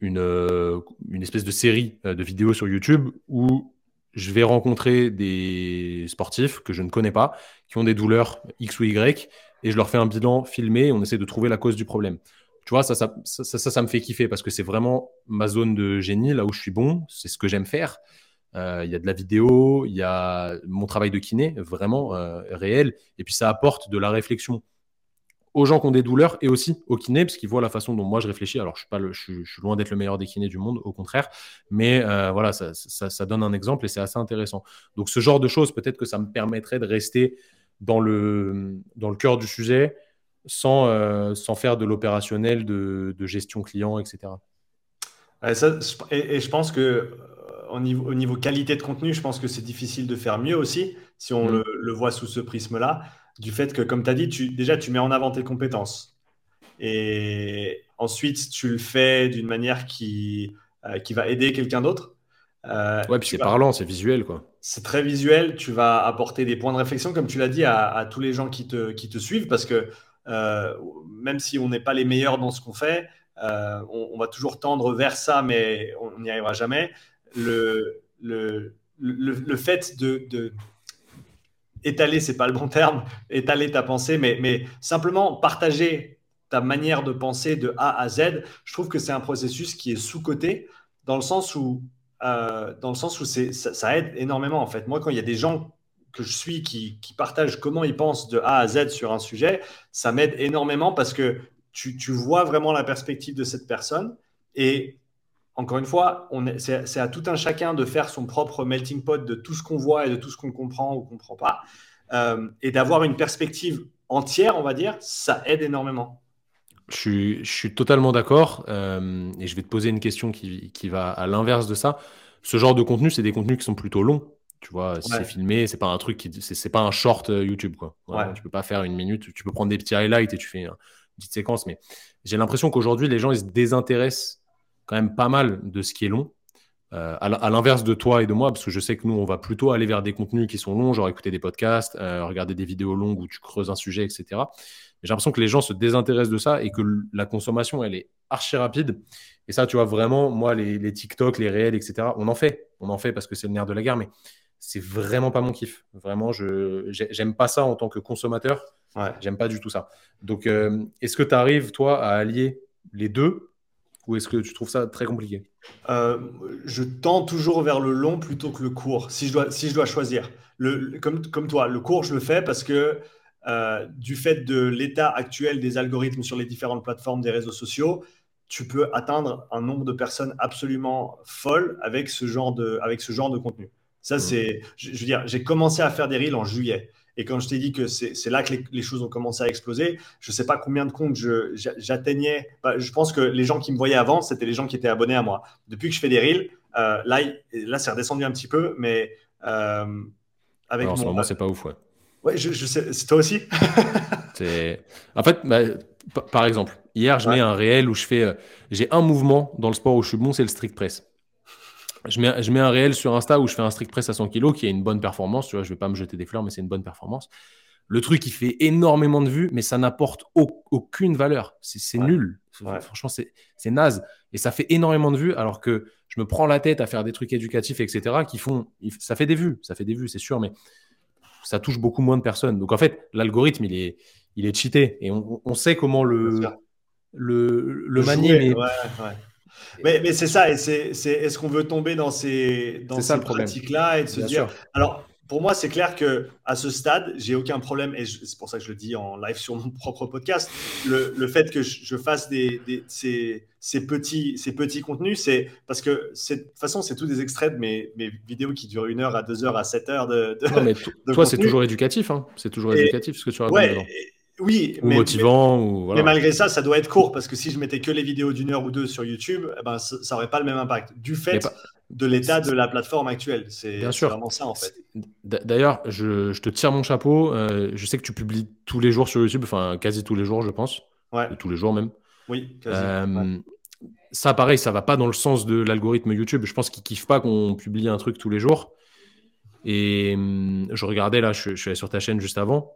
une, euh, une, espèce de série euh, de vidéos sur YouTube où je vais rencontrer des sportifs que je ne connais pas, qui ont des douleurs X ou Y, et je leur fais un bilan filmé on essaie de trouver la cause du problème. Tu vois, ça, ça, ça, ça me fait kiffer parce que c'est vraiment ma zone de génie, là où je suis bon, c'est ce que j'aime faire. Euh, il y a de la vidéo, il y a mon travail de kiné, vraiment euh, réel. Et puis ça apporte de la réflexion aux gens qui ont des douleurs et aussi aux kinés, parce qu'ils voient la façon dont moi je réfléchis. Alors, je suis, pas loin d'être le meilleur des kinés du monde, au contraire. Mais euh, voilà, ça, ça, donne un exemple et c'est assez intéressant. Donc, ce genre de choses, peut-être que ça me permettrait de rester dans le, dans le cœur du sujet sans, sans faire de l'opérationnel, de, gestion client, etc. et, et, je pense que au niveau, niveau, qualité de contenu, je pense que c'est difficile de faire mieux aussi, si on mm. le, voit sous ce prisme-là, du fait que, comme tu as dit, tu, déjà, tu mets en avant tes compétences. Et ensuite, tu le fais d'une manière qui, euh, qui va aider quelqu'un d'autre. Euh, ouais, puis c'est parlant, c'est visuel, quoi. C'est très visuel. Tu vas apporter des points de réflexion, comme tu l'as dit, à, tous les gens qui te, qui te suivent, parce que euh, même si on n'est pas les meilleurs dans ce qu'on fait, euh, on, on, va toujours tendre vers ça, mais on n'y arrivera jamais le, le, le, fait de, de étaler, c'est pas le bon terme, étaler ta pensée, mais, mais simplement partager ta manière de penser de A à Z, je trouve que c'est un processus qui est sous-coté dans le sens où, euh, dans le sens où ça, ça, aide énormément en fait. Moi, quand il y a des gens que je suis qui, qui, partagent comment ils pensent de A à Z sur un sujet, ça m'aide énormément parce que tu, tu, vois vraiment la perspective de cette personne et encore une fois, c'est à tout un chacun de faire son propre melting pot de tout ce qu'on voit et de tout ce qu'on comprend ou comprend pas. Euh, et d'avoir une perspective entière, on va dire, ça aide énormément. Je suis, totalement d'accord. Euh, et je vais te poser une question qui, va à l'inverse de ça. Ce genre de contenu, c'est des contenus qui sont plutôt longs. Tu vois, si c'est filmé, c'est pas un truc qui, c'est pas un short euh, YouTube quoi. Ouais. Tu peux pas faire une minute. Tu peux prendre des petits highlights et tu fais une petite séquence. Mais j'ai l'impression qu'aujourd'hui, les gens ils se désintéressent quand même pas mal de ce qui est long. Euh, à l'inverse de toi et de moi, parce que je sais que nous, on va plutôt aller vers des contenus qui sont longs, genre écouter des podcasts, euh, regarder des vidéos longues où tu creuses un sujet, etc. J'ai l'impression que les gens se désintéressent de ça et que la consommation, elle est archi rapide. Et ça, tu vois, vraiment, moi, les, TikTok, les réels, etc., on en fait. On en fait parce que c'est le nerf de la guerre, mais c'est vraiment pas mon kiff. Vraiment, je j'aime pas ça en tant que consommateur. Ouais. J'aime pas du tout ça. Donc, euh, est-ce que tu arrives, toi, à allier les deux ou est-ce que tu trouves ça très compliqué euh, Je tends toujours vers le long plutôt que le court, si je dois, si je dois choisir. Le, comme, comme toi, le court, je le fais parce que euh, du fait de l'état actuel des algorithmes sur les différentes plateformes des réseaux sociaux, tu peux atteindre un nombre de personnes absolument folles avec ce genre de, avec ce genre de contenu. Ça, mmh. c'est, je, je veux dire, j'ai commencé à faire des reels en juillet. Et quand je t'ai dit que c'est là que les, choses ont commencé à exploser, je ne sais pas combien de comptes j'atteignais. Bah, je pense que les gens qui me voyaient avant, c'était les gens qui étaient abonnés à moi. Depuis que je fais des reels, euh, là, là c'est redescendu un petit peu, mais euh, avec en ce moment, c'est pas ouf, ouais. Ouais, je, sais. C'est toi aussi? En fait, bah, par exemple, hier, je mets un réel où je fais. Euh, j'ai un mouvement dans le sport où je suis bon, c'est le strict press je mets, je mets un réel sur Insta où je fais un strict press à 100 kg qui a une bonne performance. Tu vois, je vais pas me jeter des fleurs, mais c'est une bonne performance. Le truc, il fait énormément de vues, mais ça n'apporte aucune valeur. C'est nul. Franchement, c'est naze. Et ça fait énormément de vues, alors que je me prends la tête à faire des trucs éducatifs, etc., qui font. Ça fait des vues, ça fait des vues, c'est sûr, mais ça touche beaucoup moins de personnes. Donc en fait, l'algorithme, il est, il est cheaté. Et on, sait comment le, le, le, manier. Mais... Mais, c'est ça, et c'est, est-ce qu'on veut tomber dans ces, dans ces pratiques-là et de se dire. Alors, pour moi, c'est clair que à ce stade, j'ai aucun problème, et c'est pour ça que je le dis en live sur mon propre podcast. Le, le fait que je, fasse des, ces, ces, petits, ces petits contenus, c'est parce que de toute façon, c'est tous des extraits de mes, mes, vidéos qui durent une heure à deux heures à 7 heures de. non, mais toi, c'est toujours éducatif, hein. c'est toujours éducatif ce que tu racontes. Ouais, oui, ou mais, motivant. ou, mais, malgré ça, ça doit être court parce que si je mettais que les vidéos d'une heure ou deux sur YouTube, eh ben, ça n'aurait pas le même impact. Du fait de l'état de la plateforme actuelle. C'est vraiment ça en fait. D'ailleurs, je, te tire mon chapeau. Euh, je sais que tu publies tous les jours sur YouTube, enfin quasi tous les jours, je pense. Ouais. Tous les jours même. Oui, quasi. Euh, ça, pareil, ça va pas dans le sens de l'algorithme YouTube. Je pense qu'ils kiffent pas qu'on publie un truc tous les jours. Et hum, je regardais là, je, je suis allé sur ta chaîne juste avant.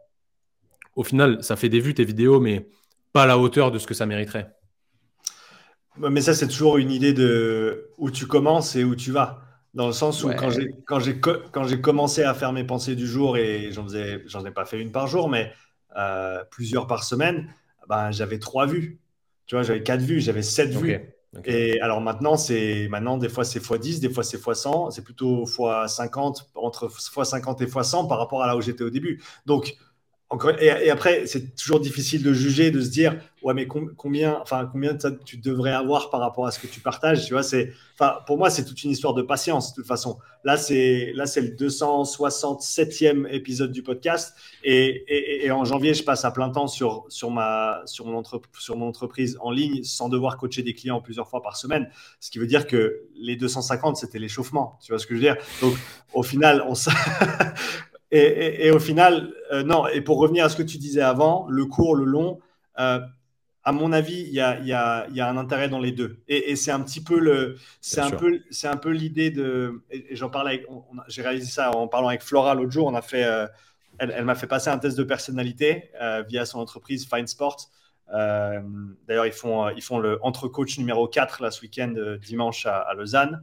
Au final, ça fait des vues tes vidéos, mais pas à la hauteur de ce que ça mériterait. Mais ça, c'est toujours une idée de où tu commences et où tu vas. Dans le sens où quand j'ai quand j'ai quand j'ai commencé à faire mes pensées du jour et j'en faisais j'en ai pas fait une par jour mais euh, plusieurs par semaine, ben j'avais trois vues. Tu vois, j'avais quatre vues, j'avais sept vues. Et alors maintenant c'est maintenant des fois c'est x10, des fois c'est x100, c'est plutôt x50 entre x50 et x100 par rapport à là où j'étais au début. Donc et, après, c'est toujours difficile de juger, de se dire, ouais, mais combien, enfin, combien tu devrais avoir par rapport à ce que tu partages, tu vois. C'est, enfin, pour moi, c'est toute une histoire de patience, de toute façon. Là, c'est, là, c'est le 267e épisode du podcast, et, en janvier, je passe à plein temps sur, sur ma, sur mon, sur mon entreprise en ligne, sans devoir coacher des clients plusieurs fois par semaine. Ce qui veut dire que les 250, c'était l'échauffement, tu vois ce que je veux dire? Donc, au final, on, Et, au final, euh, non, et pour revenir à ce que tu disais avant, le court, le long, euh, à mon avis, il y a, un intérêt dans les deux. Et, c'est un petit peu le, c'est un peu, c'est un peu l'idée de, et, j'en parlais, j'ai réalisé ça en parlant avec Flora l'autre jour. On a fait, euh, elle, m'a fait passer un test de personnalité via son entreprise Fine Sport. D'ailleurs, ils font, ils font le entre coach numéro 4 là, ce week-end, dimanche à, à Lausanne.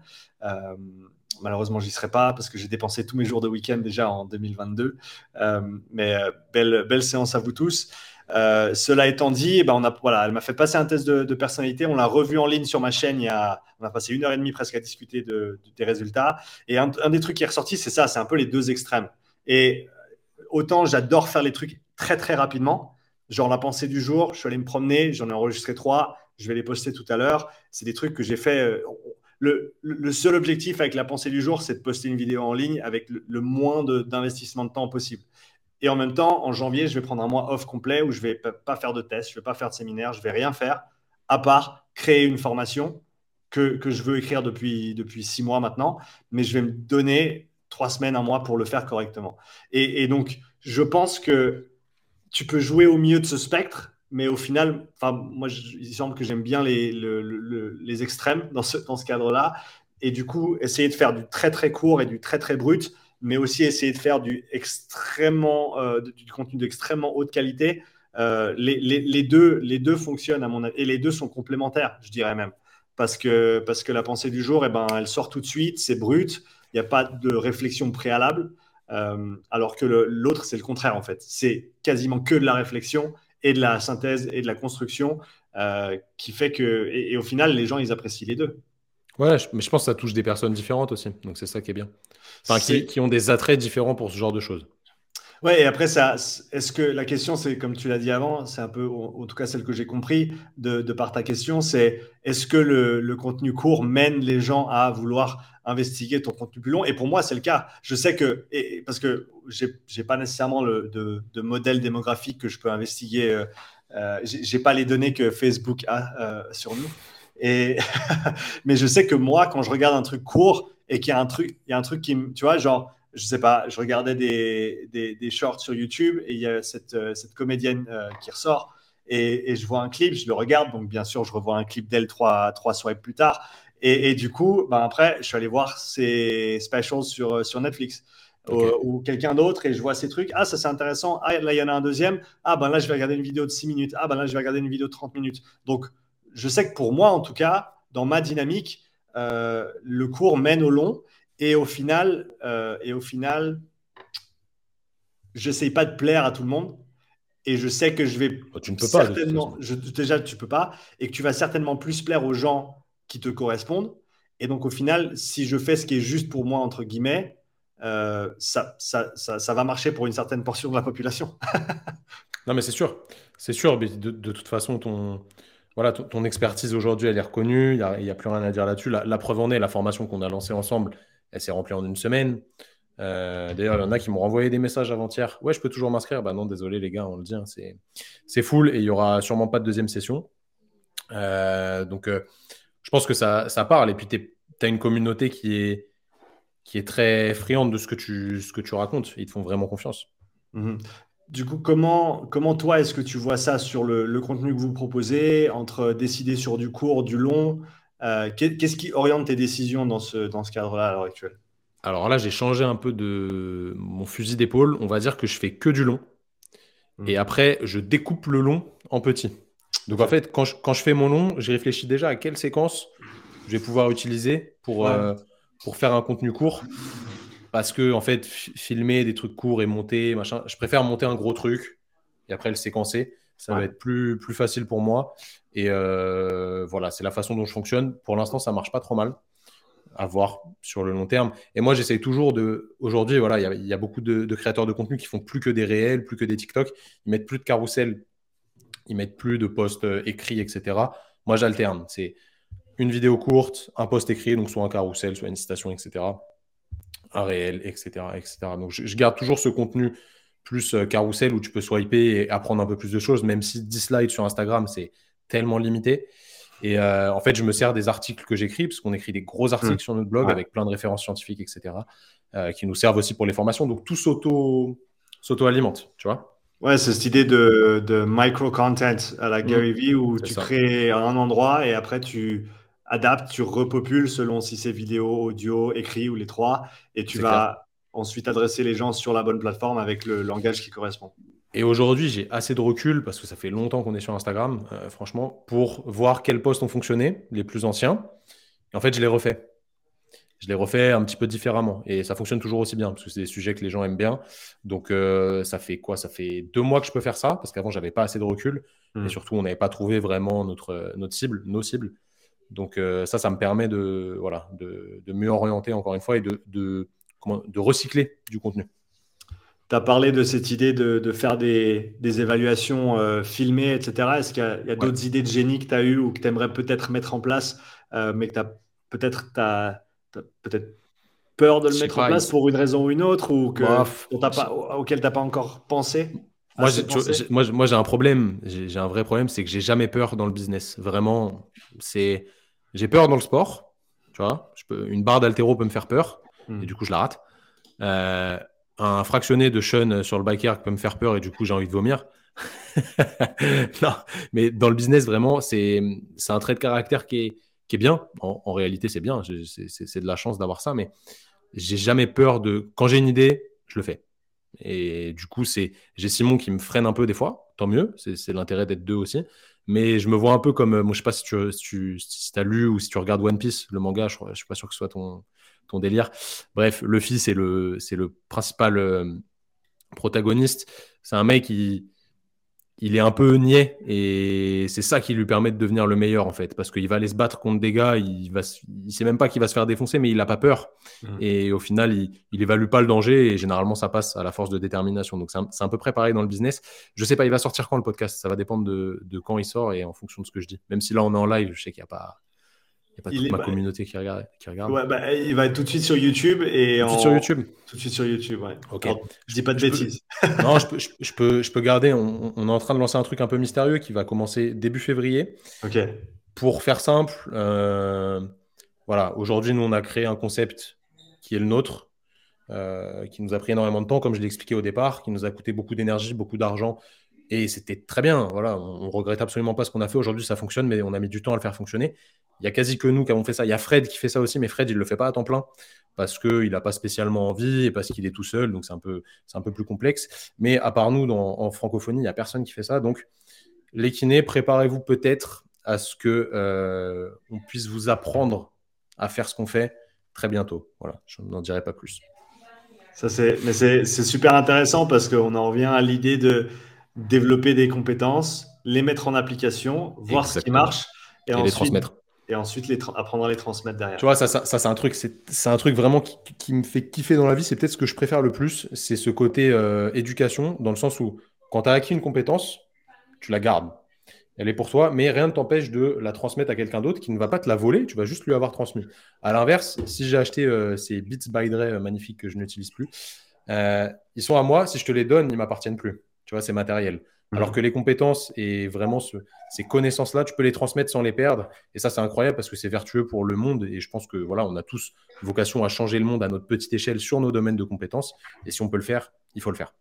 Malheureusement, j'y serai pas parce que j'ai dépensé tous mes jours de week-end déjà en 2022. Euh, mais euh, belle, belle séance à vous tous. Euh, cela étant dit, eh ben on a, voilà, elle m'a fait passer un test de, personnalité. On l'a revu en ligne sur ma chaîne. Il y a, on a passé une heure et demie presque à discuter de, des résultats. Et un, des trucs qui est ressorti, c'est ça, c'est un peu les deux extrêmes. Et autant j'adore faire les trucs très très rapidement, genre la pensée du jour. Je suis allé me promener, j'en ai enregistré trois. Je vais les poster tout à l'heure. C'est des trucs que j'ai fait le, seul objectif avec la pensée du jour, c'est de poster une vidéo en ligne avec le, moins d'investissement de, temps possible. Et en même temps, en janvier, je vais prendre un mois off complet où je ne vais pas faire de tests, je ne vais pas faire de séminaire, je ne vais rien faire, à part créer une formation que, je veux écrire depuis, six mois maintenant, mais je vais me donner trois semaines, un mois pour le faire correctement. Et, et donc, je pense que tu peux jouer au milieu de ce spectre mais au final, moi, il semble que j'aime bien les, les extrêmes dans ce, dans ce cadre-là. Et du coup, essayer de faire du très très court et du très très brut, mais aussi essayer de faire du extrêmement euh, du contenu d'extrêmement haute qualité. Euh, les, les, deux, les deux fonctionnent à mon avis, et les deux sont complémentaires, je dirais même, parce que parce que la pensée du jour, eh ben, elle sort tout de suite, c'est brut, il n'y a pas de réflexion préalable. Euh, alors que l'autre, c'est le contraire en fait. C'est quasiment que de la réflexion et de la synthèse et de la construction euh, qui fait que, et, au final, les gens, ils apprécient les deux. Ouais, mais je pense que ça touche des personnes différentes aussi. Donc c'est ça qui est bien. Enfin, qui, qui, ont des attraits différents pour ce genre de choses. Ouais, et après, ça, est-ce que la question, c'est comme tu l'as dit avant, c'est un peu, en tout cas celle que j'ai compris de, par ta question, c'est est-ce que le, contenu court mène les gens à vouloir investiguer ton contenu plus long? Et pour moi, c'est le cas. Je sais que, parce que j'ai pas nécessairement le, de, modèle démographique que je peux investiguer, euh, euh j'ai pas les données que Facebook a euh, sur nous. Et mais je sais que moi, quand je regarde un truc court et qu'il y a un truc, il y a un truc qui tu vois, genre, je sais pas, je regardais des, des, shorts sur YouTube et il y a cette, euh, cette comédienne euh, qui ressort et, et, je vois un clip, je le regarde, donc bien sûr, je revois un clip d'elle trois, trois swipes plus tard. Et, et du coup, ben après, je suis allé voir ses specials sur, euh, sur Netflix. Ou, quelqu'un d'autre et je vois ces trucs. Ah, ça c'est intéressant. Ah, là, il y en a un deuxième. Ah, ben là, je vais regarder une vidéo de 6 minutes. Ah, ben là, je vais regarder une vidéo de 30 minutes. Donc, je sais que pour moi, en tout cas, dans ma dynamique, euh, le court mène au long. Et au final, euh, et au final je n'essaye pas de plaire à tout le monde. Et je sais que je vais oh, tu ne peux certainement, je, déjà tu peux pas, et que tu vas certainement plus plaire aux gens qui te correspondent. Et donc au final, si je fais ce qui est juste pour moi entre guillemets, euh, ça, ça, ça, va marcher pour une certaine portion de la population. non mais c'est sûr, c'est sûr. Mais de, de, toute façon, ton, voilà, ton, expertise aujourd'hui, elle est reconnue. Il n'y a, a, plus rien à dire là-dessus. La, la, preuve en est, la formation qu'on a lancée ensemble, elle s'est remplie en une semaine. Euh, d'ailleurs, il y en a qui m'ont renvoyé des messages avant-hier. Ouais, je peux toujours m'inscrire. Bah non, désolé les gars, on le dit, hein, c'est full et il y aura sûrement pas de deuxième session. Euh, donc, euh, je pense que ça, parle. Et puis, tu as une communauté qui est, très friande de ce que tu, racontes. Ils te font vraiment confiance. Mhm. Du coup, comment, comment toi, est-ce que tu vois ça sur le, le, contenu que vous proposez, entre décider sur du court, du long Qu'est-ce qui oriente tes décisions dans ce, dans ce cadre-là à l'heure actuelle? Alors là, j'ai changé un peu de mon fusil d'épaule. On va dire que je fais que du long. Hmm. Et après, je découpe le long en petit. Donc en fait, quand je, quand je fais mon long, j'ai réfléchi déjà à quelle séquence je vais pouvoir utiliser pour, euh, pour faire un contenu court. Parce que en fait, filmer des trucs courts et monter, machin, je préfère monter un gros truc et après le séquencer. Ça va être plus, plus facile pour moi. Et euh, voilà, c'est la façon dont je fonctionne. Pour l'instant, ça marche pas trop mal à voir sur le long terme. Et moi, j'essaye toujours de. Aujourd'hui, voilà, il y, a beaucoup de, créateurs de contenu qui font plus que des réels, plus que des TikTok. Ils mettent plus de carrousel, ils mettent plus de posts euh, écrits, etc. Moi, j'alterne. C'est une vidéo courte, un post écrit, donc soit un carrousel, soit une citation, etc. Un réel, etc. etc. Donc, je, garde toujours ce contenu plus euh, carrousel où tu peux swiper et apprendre un peu plus de choses, même si 10 slides sur Instagram, c'est tellement limité. Et euh, en fait, je me sers des articles que j'écris, parce qu'on écrit des gros articles mmh. sur notre blog avec plein de références scientifiques, etc., euh, qui nous servent aussi pour les formations. Donc tout s'auto-alimente, tu vois. Ouais, c'est cette idée de, de micro-content à la mmh. Gary Vee où tu crées un endroit et après tu adaptes, tu repopules selon si c'est vidéo, audio, écrit ou les trois. Et tu vas ensuite adresser les gens sur la bonne plateforme avec le langage qui correspond. Et aujourd'hui, j'ai assez de recul, parce que ça fait longtemps qu'on est sur Instagram, euh, franchement, pour voir quels posts ont fonctionné, les plus anciens. Et en fait, je les refais. Je les refais un petit peu différemment. Et ça fonctionne toujours aussi bien, parce que c'est des sujets que les gens aiment bien. Donc, euh, ça fait quoi? Ça fait deux mois que je peux faire ça, parce qu'avant, j'avais pas assez de recul. Et hmm. surtout, on n'avait pas trouvé vraiment notre, notre cible, nos cibles. Donc, euh, ça, ça me permet de, voilà, de, de, mieux orienter, encore une fois, et de, de, comment, de recycler du contenu. Tu as parlé de cette idée de, faire des, évaluations euh, filmées, etc. Est-ce qu'il y a, d'autres idées de génie que tu as eues ou que tu aimerais peut-être mettre en place, euh, mais que tu as peut-être peut peur de le mettre en place pour une raison ou une autre ou que, pas, auquel tu n'as pas encore pensé? Moi, moi, j'ai un problème. J'ai un vrai problème, c'est que j'ai jamais peur dans le business. Vraiment, c'est j'ai peur dans le sport. Tu vois, je peux... une barre d'altéro peut me faire peur hmm. et du coup, je la rate. Euh, un fractionné de Sean sur le biker peut me faire peur et du coup j'ai envie de vomir. non, mais dans le business, vraiment, c'est un trait de caractère qui est, qui est bien. En, réalité, c'est bien. C'est de la chance d'avoir ça, mais j'ai jamais peur de. Quand j'ai une idée, je le fais. Et du coup, c'est j'ai Simon qui me freine un peu des fois. Tant mieux. C'est l'intérêt d'être deux aussi. Mais je me vois un peu comme. Moi, je sais pas si tu, si tu as lu ou si tu regardes One Piece, le manga. Je, je suis pas sûr que ce soit ton, ton délire. Bref, Luffy, c'est le, c'est le principal euh, protagoniste. C'est un mec qui il est un peu niais et c'est ça qui lui permet de devenir le meilleur en fait parce qu'il va aller se battre contre des gars il va il sait même pas qu'il va se faire défoncer mais il n'a pas peur mmh. et au final il, il évalue pas le danger et généralement ça passe à la force de détermination donc c'est un, peu près pareil dans le business je sais pas il va sortir quand le podcast? Ça va dépendre de, de, quand il sort et en fonction de ce que je dis même si là on est en live je sais qu'il n'y a pas a pas toute ma communauté qui regarde. Qui regarde. Ouais, bah, il va être tout de suite sur YouTube. Et tout de suite sur YouTube Tout de suite sur YouTube, ouais. Ok. je dis pas de bêtises. non, je peux, je, peux, je peux garder. On, on, est en train de lancer un truc un peu mystérieux qui va commencer début février. Ok. Pour faire simple, euh, voilà, aujourd'hui, nous, on a créé un concept qui est le nôtre, euh, qui nous a pris énormément de temps, comme je l'ai expliqué au départ, qui nous a coûté beaucoup d'énergie, beaucoup d'argent. Et c'était très bien. Voilà, on, on regrette absolument pas ce qu'on a fait. Aujourd'hui, ça fonctionne, mais on a mis du temps à le faire fonctionner. Il y a quasi que nous qui avons fait ça. Il y a Fred qui fait ça aussi, mais Fred, il le fait pas à temps plein parce qu'il n'a pas spécialement envie et parce qu'il est tout seul. Donc, c'est un, peu, un peu plus complexe. Mais à part nous, en francophonie, il n'y a personne qui fait ça. Donc, les kinés, préparez-vous peut-être à ce que on puisse vous apprendre à faire ce qu'on fait très bientôt. Voilà, je n'en dirai pas plus. Ça c'est, mais c'est, super intéressant parce qu'on en revient à l'idée de développer des compétences, les mettre en application, voir ce qui marche et, ensuite, les transmettre. Et ensuite les apprendre à les transmettre derrière. Tu vois, ça, ça, c'est un truc, c'est, un truc vraiment qui, me fait kiffer dans la vie. C'est peut-être ce que je préfère le plus, c'est ce côté euh, éducation, dans le sens où quand tu as acquis une compétence, tu la gardes elle est pour toi, mais rien ne t'empêche de la transmettre à quelqu'un d'autre qui ne va pas te la voler, tu vas juste lui avoir transmis. À l'inverse, si j'ai acheté euh, ces Beats by Dre euh, magnifiques que je n'utilise plus, euh, ils sont à moi, si je te les donne, ils ne m'appartiennent plus. Tu vois, c'est matériel. Mhm. Alors que les compétences et vraiment ces connaissances-là, tu peux les transmettre sans les perdre. Et ça, c'est incroyable parce que c'est vertueux pour le monde. Et je pense que voilà, on a tous vocation à changer le monde à notre petite échelle sur nos domaines de compétences. Et si on peut le faire, il faut le faire.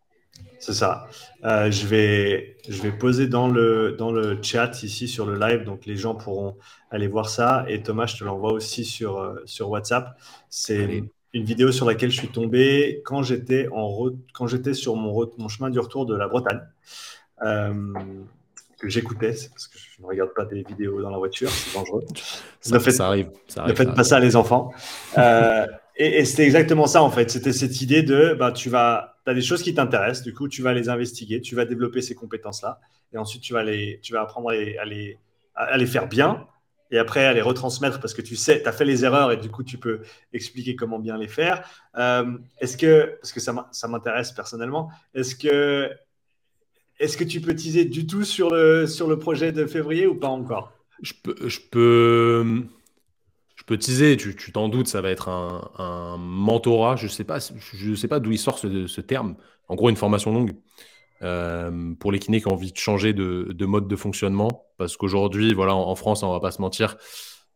C'est ça. Euh, je, vais, je vais poser dans le, dans le chat ici sur le live, donc les gens pourront aller voir ça. Et Thomas, je te l'envoie aussi sur, euh, sur WhatsApp. C'est une vidéo sur laquelle je suis tombé quand j'étais en quand j'étais sur mon, mon chemin du retour de la Bretagne. Euh, que j'écoutais, parce que je ne regarde pas des vidéos dans la voiture, c'est dangereux. Ça, ça, arrive, ça Ne faites pas ça, les enfants. et, c'était exactement ça, en fait. C'était cette idée de bah, tu vas as des choses qui t'intéressent, du coup, tu vas les investiguer, tu vas développer ces compétences-là, et ensuite, tu vas, les, tu vas apprendre à les, à, les, faire bien, et après à les retransmettre parce que tu sais, tu as fait les erreurs, et du coup, tu peux expliquer comment bien les faire. Euh, est-ce que, parce que ça m'intéresse personnellement, est-ce que, est que tu peux teaser du tout sur le, sur le projet de février ou pas encore? Je peux, je peux, je peux teaser, tu t'en doutes, ça va être un, mentorat. Je ne sais pas, sais pas d'où il sort ce, terme. En gros, une formation longue euh, pour les kinés qui ont envie de changer de, mode de fonctionnement. Parce qu'aujourd'hui, voilà, en, France, on ne va pas se mentir,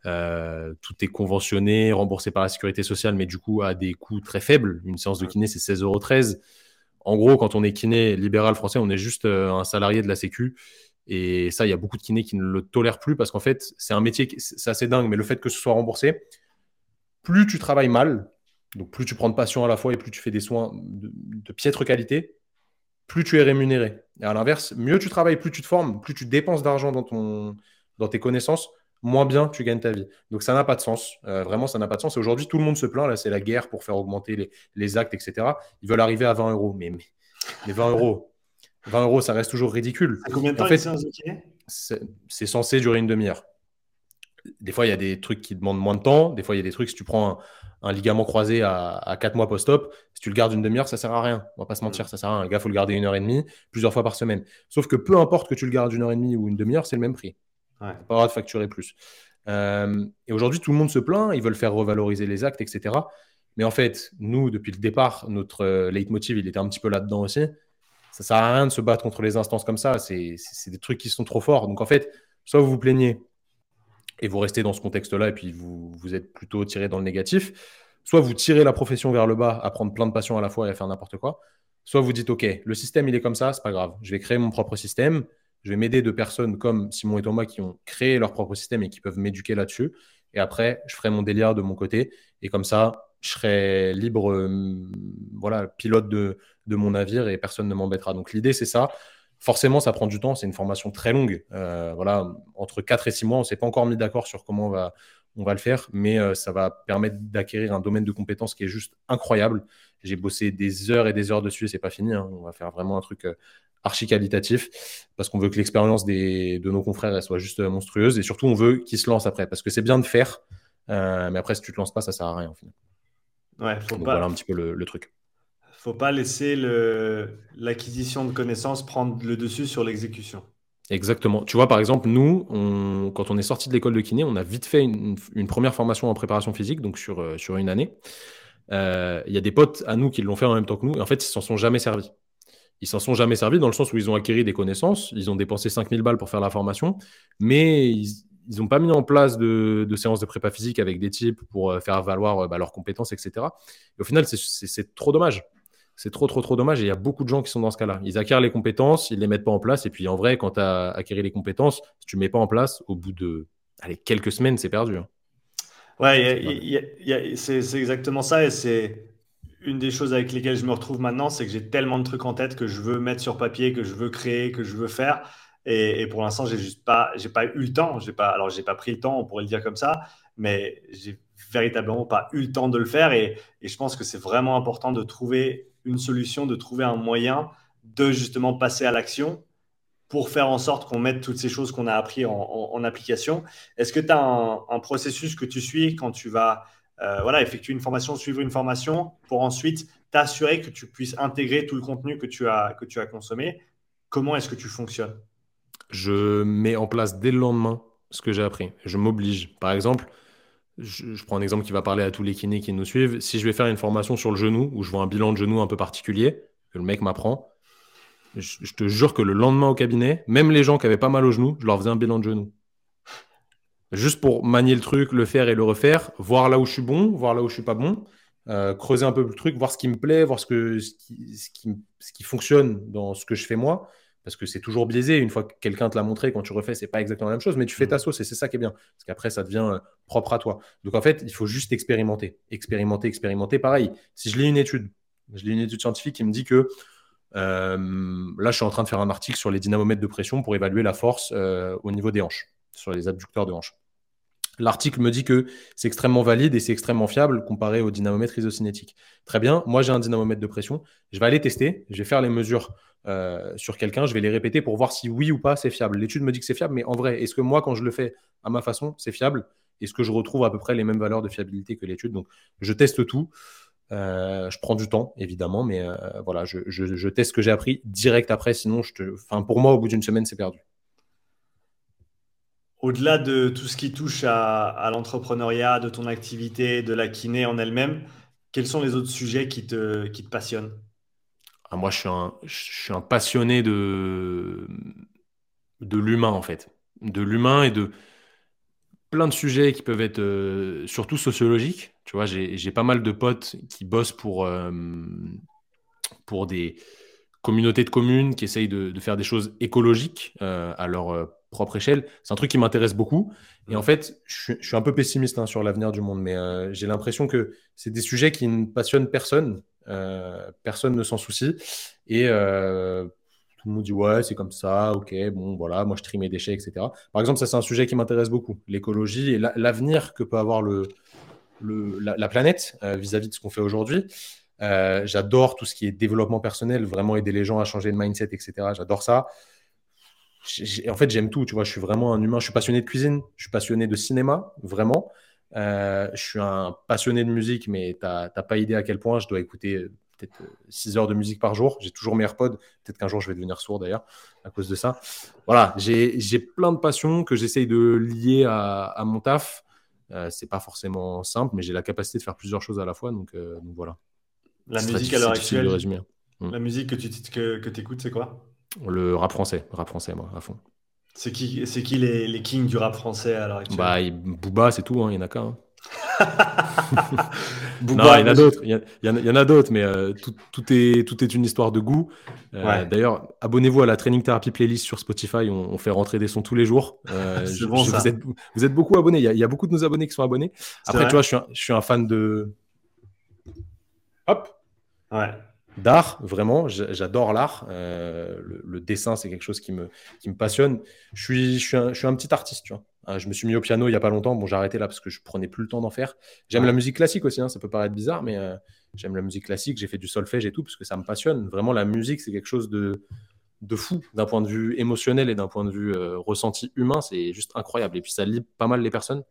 euh, tout est conventionné, remboursé par la sécurité sociale, mais du coup à des coûts très faibles. Une séance de kiné, c'est 16,13 euros. En gros, quand on est kiné libéral français, on est juste euh, un salarié de la Sécu et ça, il y a beaucoup de kinés qui ne le tolèrent plus parce qu'en fait, c'est un métier, c'est assez dingue, mais le fait que ce soit remboursé, plus tu travailles mal, donc plus tu prends de passion à la fois et plus tu fais des soins de, piètre qualité, plus tu es rémunéré. Et à l'inverse, mieux tu travailles, plus tu te formes, plus tu dépenses d'argent dans, ton, dans tes connaissances, moins bien tu gagnes ta vie. Donc ça n'a pas de sens. Euh, vraiment, ça n'a pas de sens. Et aujourd'hui, tout le monde se plaint. Là, c'est la guerre pour faire augmenter les, actes, etc. Ils veulent arriver à 20 euros. Mais, mais, mais 20 euros, 20 euros, ça reste toujours ridicule. combien de temps en fait, C'est censé durer une demi-heure. Des fois, il y a des trucs qui demandent moins de temps. Des fois, il y a des trucs, si tu prends un, ligament croisé à, à 4 mois post-op, si tu le gardes une demi-heure, ça sert à rien. On va pas se mentir, ça sert à rien. Un gars, faut le garder une heure et demie, plusieurs fois par semaine. Sauf que peu importe que tu le gardes une heure et demie ou une demi-heure, c'est le même prix. Ouais. Pas droit de facturer plus. Euh, et aujourd'hui, tout le monde se plaint, ils veulent faire revaloriser les actes, etc. Mais en fait, nous, depuis le départ, notre euh, leitmotiv, il était un petit peu là-dedans aussi ça sert à rien de se battre contre les instances comme ça. C'est des trucs qui sont trop forts. Donc en fait, soit vous vous plaignez et vous restez dans ce contexte-là et puis vous, vous êtes plutôt tiré dans le négatif, soit vous tirez la profession vers le bas à prendre plein de passion à la fois et à faire n'importe quoi, soit vous dites OK, le système il est comme ça, c'est pas grave, je vais créer mon propre système, je vais m'aider de personnes comme Simon et Thomas qui ont créé leur propre système et qui peuvent m'éduquer là-dessus. Et après, je ferai mon délire de mon côté. Et comme ça, je serai libre, euh, voilà, pilote de, de, mon navire et personne ne m'embêtera. Donc l'idée, c'est ça. Forcément, ça prend du temps. C'est une formation très longue. Euh, voilà, entre 4 et 6 mois, on ne s'est pas encore mis d'accord sur comment on va, on va le faire, mais euh, ça va permettre d'acquérir un domaine de compétences qui est juste incroyable. J'ai bossé des heures et des heures dessus, c'est pas fini. Hein. On va faire vraiment un truc archi qualitatif parce qu'on veut que l'expérience de nos confrères soit juste monstrueuse et surtout on veut qu'ils se lancent après parce que c'est bien de faire, mais après si tu te lances pas, ça sert à rien en final. Ouais, faut pas... Voilà un petit peu le, le truc. Faut pas laisser l'acquisition de connaissances prendre le dessus sur l'exécution. Exactement. Tu vois, par exemple, nous, on, quand on est sorti de l'école de kiné, on a vite fait une, première formation en préparation physique, donc sur, euh, une année. Euh, il y a des potes à nous qui l'ont fait en même temps que nous, et en fait, ils s'en sont jamais servis. Ils s'en sont jamais servis dans le sens où ils ont acquis des connaissances, ils ont dépensé 5000 balles pour faire la formation, mais ils, n'ont pas mis en place de, séances de prépa physique avec des types pour euh, faire valoir euh, bah, leurs compétences, etc. Et au final, c'est trop dommage. C'est trop, trop, trop dommage. Et il y a beaucoup de gens qui sont dans ce cas-là. Ils acquièrent les compétences, ils ne les mettent pas en place. Et puis, en vrai, quand tu as acquis les compétences, si tu ne mets pas en place, au bout de allez, quelques semaines, c'est perdu. Hein. Ouais, c'est exactement ça. Et c'est une des choses avec lesquelles je me retrouve maintenant, c'est que j'ai tellement de trucs en tête que je veux mettre sur papier, que je veux créer, que je veux faire Et, pour l'instant, j'ai juste pas, j'ai pas eu le temps. J'ai pas, alors j'ai pas pris le temps, on pourrait le dire comme ça, mais j'ai véritablement pas eu le temps de le faire. Et, je pense que c'est vraiment important de trouver une solution, de trouver un moyen de justement passer à l'action pour faire en sorte qu'on mette toutes ces choses qu'on a appris en, application. Est-ce que tu as un, processus que tu suis quand tu vas euh, voilà, effectuer une formation, suivre une formation pour ensuite t'assurer que tu puisses intégrer tout le contenu que tu as, que tu as consommé? Comment est-ce que tu fonctionnes? Je mets en place dès le lendemain ce que j'ai appris. Je m'oblige. Par exemple, je, prends un exemple qui va parler à tous les kinés qui nous suivent. Si je vais faire une formation sur le genou, où je vois un bilan de genou un peu particulier, que le mec m'apprend, je, te jure que le lendemain au cabinet, même les gens qui avaient pas mal au genou, je leur faisais un bilan de genou. Juste pour manier le truc, le faire et le refaire, voir là où je suis bon, voir là où je suis pas bon, euh, creuser un peu le truc, voir ce qui me plaît, voir ce, que, ce, qui, ce qui fonctionne dans ce que je fais moi parce que c'est toujours biaisé. Une fois que quelqu'un te l'a montré, quand tu refais, c'est pas exactement la même chose, mais tu fais ta mm. sauce et c'est ça qui est bien. Parce qu'après, ça devient euh, propre à toi. Donc en fait, il faut juste expérimenter. Expérimenter, expérimenter. Pareil, si je lis une étude, je lis une étude scientifique qui me dit que euh, là, je suis en train de faire un article sur les dynamomètres de pression pour évaluer la force euh, au niveau des hanches, sur les abducteurs de hanches. L'article me dit que c'est extrêmement valide et c'est extrêmement fiable comparé au dynamomètre isocinétique. Très bien, moi j'ai un dynamomètre de pression, je vais aller tester, je vais faire les mesures euh, sur quelqu'un, je vais les répéter pour voir si oui ou pas c'est fiable. L'étude me dit que c'est fiable, mais en vrai, est-ce que moi quand je le fais à ma façon, c'est fiable? Est-ce que je retrouve à peu près les mêmes valeurs de fiabilité que l'étude? Donc je teste tout. Euh, je prends du temps, évidemment, mais euh, voilà, je, teste ce que j'ai appris direct après, sinon, pour moi, au bout d'une semaine, c'est perdu. Au-delà de tout ce qui touche à, l'entrepreneuriat, de ton activité, de la kiné en elle-même, quels sont les autres sujets qui te passionnent? Ah, Moi, je suis, un, je suis un passionné de, de l'humain, en fait. De l'humain et de plein de sujets qui peuvent être euh, surtout sociologiques. Tu vois, j'ai pas mal de potes qui bossent pour, euh, pour des communautés de communes qui essayent de, faire des choses écologiques euh, à leur propre échelle. C'est un truc qui m'intéresse beaucoup. Et en fait, je, suis un peu pessimiste hein, sur l'avenir du monde, mais j'ai l'impression que c'est des sujets qui ne passionnent personne. Euh, personne ne s'en soucie. Et euh, tout le monde dit ouais, c'est comme ça, ok, bon, voilà, moi je trie mes déchets, etc. Par exemple, ça c'est un sujet qui m'intéresse beaucoup, l'écologie et l'avenir que peut avoir le, la, planète vis-à-vis -vis de ce qu'on fait aujourd'hui. J'adore tout ce qui est développement personnel, vraiment aider les gens à changer de mindset, etc. J'adore ça en fait, j'aime tout. Tu vois, je suis vraiment un humain. Je suis passionné de cuisine. Je suis passionné de cinéma, vraiment. Euh, je suis un passionné de musique, mais tu n'as pas idée à quel point je dois écouter euh, peut-être 6 euh, heures de musique par jour. J'ai toujours mes AirPods. Peut-être qu'un jour, je vais devenir sourd d'ailleurs à cause de ça. Voilà, j'ai plein de passions que j'essaye de lier à, mon taf. Euh, c'est pas forcément simple, mais j'ai la capacité de faire plusieurs choses à la fois. Donc, voilà. La musique à l'heure actuelle, la musique que tu que, que écoutes, c'est quoi? Le rap français, rap français, moi, à fond. C'est qui, c'est qui les, les, kings du rap français à l'heure actuelle? Bah, Booba, c'est tout, hein, il n'y en a qu'un. Hein. non, il y en a d'autres. Il y, en a d'autres, mais euh, tout, tout, est, tout est une histoire de goût. Euh, d'ailleurs, abonnez-vous à la Training Therapy Playlist sur Spotify. On, fait rentrer des sons tous les jours. Euh, bon, ça. Vous, êtes, vous, êtes, beaucoup abonnés. Il y, a, beaucoup de nos abonnés qui sont abonnés. Après, tu vois, je suis, un, je suis un fan de. Hop. Ouais d'art, vraiment. J'adore l'art. Euh, le, dessin, c'est quelque chose qui me, qui me passionne. Je suis, je, suis un, je suis un petit artiste, tu vois. Euh, je me suis mis au piano il n'y a pas longtemps. Bon, j'ai arrêté là parce que je prenais plus le temps d'en faire. J'aime la musique classique aussi, hein. ça peut paraître bizarre, mais euh, j'aime la musique classique. J'ai fait du solfège et tout parce que ça me passionne. Vraiment, la musique, c'est quelque chose de, de fou d'un point de vue émotionnel et d'un point de vue ressenti humain. C'est juste incroyable. Et puis, ça lie pas mal les personnes.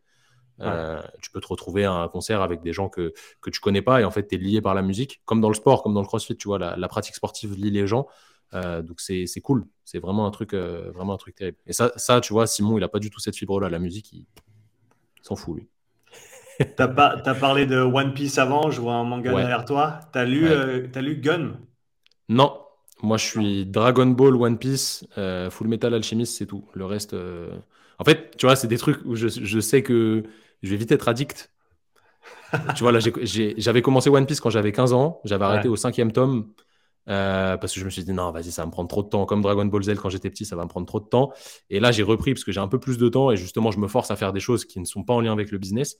Euh, tu peux te retrouver à un concert avec des gens que, que tu connais pas et en fait, tu es lié par la musique, comme dans le sport, comme dans le crossfit, tu vois, la, pratique sportive lie les gens. Euh, donc c'est cool, c'est vraiment un truc euh, vraiment un truc terrible. Et ça, ça, tu vois, Simon, il a pas du tout cette fibre-là. La musique, il s'en fout lui. T'as as parlé de One Piece avant, je vois un manga derrière toi. T'as lu, as lu Gun? Non, moi je suis Dragon Ball, One Piece, Full Metal Alchemist, c'est tout. Le reste, en fait, tu vois, c'est des trucs où je, je sais que je vais vite être addict. tu vois, là, j'avais commencé One Piece quand j'avais 15 ans. J'avais arrêté au cinquième tome euh, parce que je me suis dit, non, vas-y, ça va me prendre trop de temps. Comme Dragon Ball Z quand j'étais petit, ça va me prendre trop de temps. Et là, j'ai repris parce que j'ai un peu plus de temps et justement, je me force à faire des choses qui ne sont pas en lien avec le business.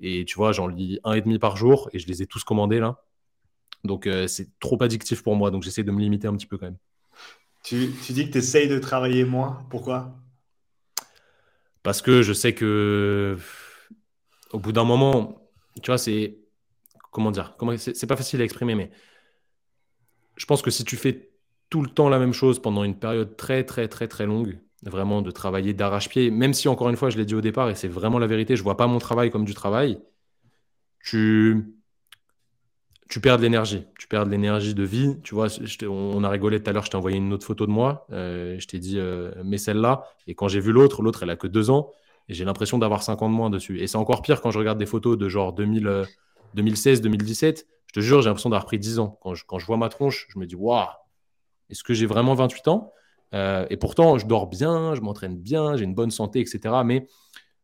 Et tu vois, j'en lis un et demi par jour et je les ai tous commandés là. Donc, euh, c'est trop addictif pour moi. Donc, j'essaie de me limiter un petit peu quand même. Tu, dis que tu essayes de travailler moins. Pourquoi? Parce que je sais que au bout d'un moment, tu vois, c'est. Comment dire comment, C'est pas facile à exprimer, mais je pense que si tu fais tout le temps la même chose pendant une période très, très, très, très longue, vraiment de travailler d'arrache-pied, même si, encore une fois, je l'ai dit au départ, et c'est vraiment la vérité, je vois pas mon travail comme du travail, tu tu perds de l'énergie. Tu perds de l'énergie de vie. Tu vois, on a rigolé tout à l'heure, je t'ai envoyé une autre photo de moi. Euh, je t'ai dit, euh, mais celle-là. Et quand j'ai vu l'autre, l'autre, elle a que deux ans. J'ai l'impression d'avoir cinq ans de moins dessus. Et c'est encore pire quand je regarde des photos de genre 2000, 2016, 2017. Je te jure, j'ai l'impression d'avoir pris 10 ans. Quand je, quand je vois ma tronche, je me dis, waouh, est-ce que j'ai vraiment 28 ans? Euh, Et pourtant, je dors bien, je m'entraîne bien, j'ai une bonne santé, etc. Mais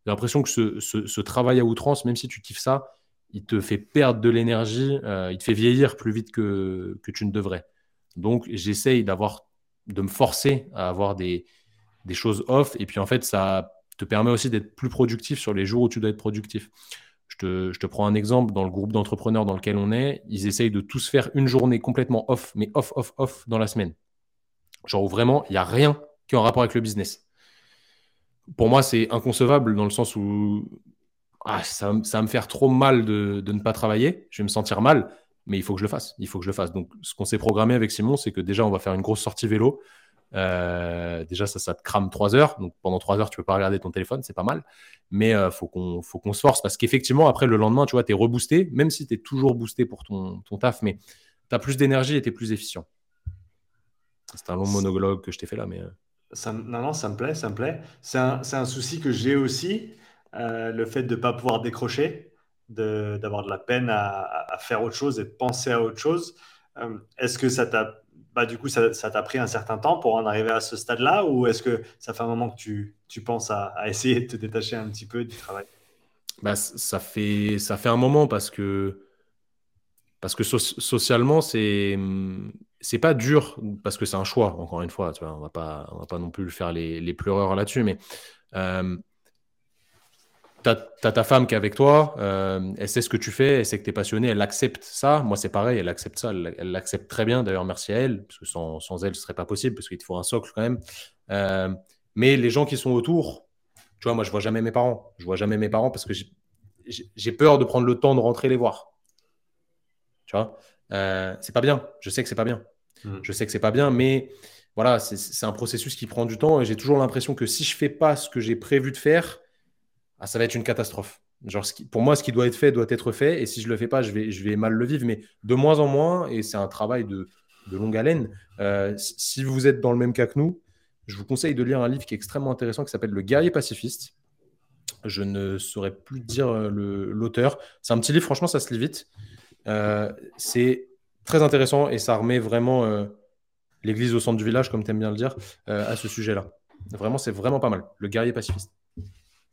j'ai l'impression que ce, ce travail à outrance, même si tu kiffes ça, il te fait perdre de l'énergie, euh, il te fait vieillir plus vite que, que tu ne devrais. Donc, j'essaye d'avoir, de me forcer à avoir des, des choses off. Et puis, en fait, ça te permet aussi d'être plus productif sur les jours où tu dois être productif. Je te, prends un exemple dans le groupe d'entrepreneurs dans lequel on est. Ils essayent de tous faire une journée complètement off, mais off, off, off dans la semaine. Genre où vraiment, il n'y a rien qui est en rapport avec le business. Pour moi, c'est inconcevable dans le sens où ah, ça, va me faire trop mal de, ne pas travailler, je vais me sentir mal, mais il faut que je le fasse. Il faut que je le fasse. Donc, ce qu'on s'est programmé avec Simon, c'est que déjà, on va faire une grosse sortie vélo. Euh, déjà, ça, te crame trois heures. Donc, pendant trois heures, tu peux pas regarder ton téléphone, c'est pas mal. Mais euh, faut qu'on faut qu'on se force parce qu'effectivement, après, le lendemain, tu vois, tu es reboosté, même si tu es toujours boosté pour ton, ton taf, mais tu as plus d'énergie et tu es plus efficient. C'est un long monologue que je t'ai fait là, mais. Euh. Ça, non, non, ça me plaît, ça me plaît. C'est un, un, souci que j'ai aussi. Euh, le fait de ne pas pouvoir décrocher, d'avoir de, la peine à, faire autre chose et de penser à autre chose. Est-ce que ça t'a bah, du coup, ça t'a pris un certain temps pour en arriver à ce stade-là ou est-ce que ça fait un moment que tu, tu penses à, essayer de te détacher un petit peu du travail? Bah, ça, fait, ça fait un moment parce que, parce que socialement, c'est c'est pas dur parce que c'est un choix, encore une fois. Tu vois, on va pas, va pas non plus faire les, les pleureurs là-dessus, mais euh, tu as, ta femme qui est avec toi, euh, elle sait ce que tu fais, elle sait que tu es passionné, elle accepte ça. Moi, c'est pareil, elle accepte ça, elle l'accepte très bien. D'ailleurs, merci à elle, parce que sans, sans elle, ce serait pas possible, parce qu'il te faut un socle quand même. Euh, mais les gens qui sont autour, tu vois, moi, je vois jamais mes parents. Je vois jamais mes parents parce que j'ai peur de prendre le temps de rentrer les voir. Tu vois, euh, c'est pas bien. Je sais que c'est pas bien. Hmm. Je sais que c'est pas bien, mais voilà, c'est un processus qui prend du temps et j'ai toujours l'impression que si je fais pas ce que j'ai prévu de faire, ah, ça va être une catastrophe. Pour moi, ce qui doit être fait doit être fait. Et si je ne le fais pas, je vais, je vais mal le vivre. Mais de moins en moins, et c'est un travail de, longue haleine, euh, si vous êtes dans le même cas que nous, je vous conseille de lire un livre qui est extrêmement intéressant qui s'appelle Le guerrier pacifiste. Je ne saurais plus dire euh, l'auteur. C'est un petit livre, franchement, ça se lit vite. Euh, c'est très intéressant et ça remet vraiment l'église au centre du village, comme tu aimes bien le dire, à ce sujet-là. Vraiment, c'est vraiment pas mal. Le guerrier pacifiste.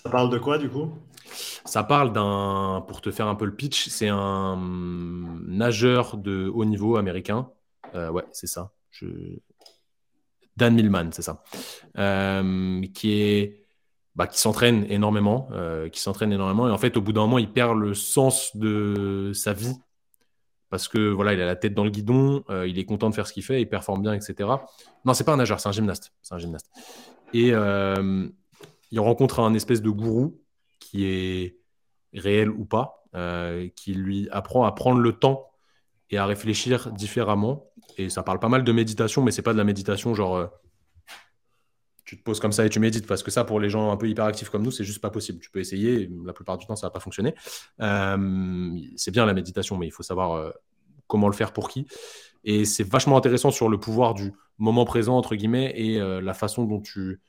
Ça parle de quoi du coup? Ça parle d'un, pour te faire un peu le pitch, c'est un nageur de haut niveau américain. Euh, ouais, c'est ça. Je... Dan Millman, c'est ça. Euh, qui est, bah, qui s'entraîne énormément, euh, qui s'entraîne énormément. Et en fait, au bout d'un moment, il perd le sens de sa vie parce que voilà, il a la tête dans le guidon, il est content de faire ce qu'il fait, il performe bien, etc. Non, c'est pas un nageur, c'est un gymnaste. C'est un gymnaste. Et il rencontre un espèce de gourou qui est réel ou pas, euh, qui lui apprend à prendre le temps et à réfléchir différemment. Et ça parle pas mal de méditation, mais c'est pas de la méditation genre euh, tu te poses comme ça et tu médites, parce que ça, pour les gens un peu hyperactifs comme nous, c'est juste pas possible. Tu peux essayer, la plupart du temps, ça va pas fonctionner. Euh, c'est bien la méditation, mais il faut savoir comment le faire pour qui. Et c'est vachement intéressant sur le pouvoir du moment présent, entre guillemets, et la façon dont tu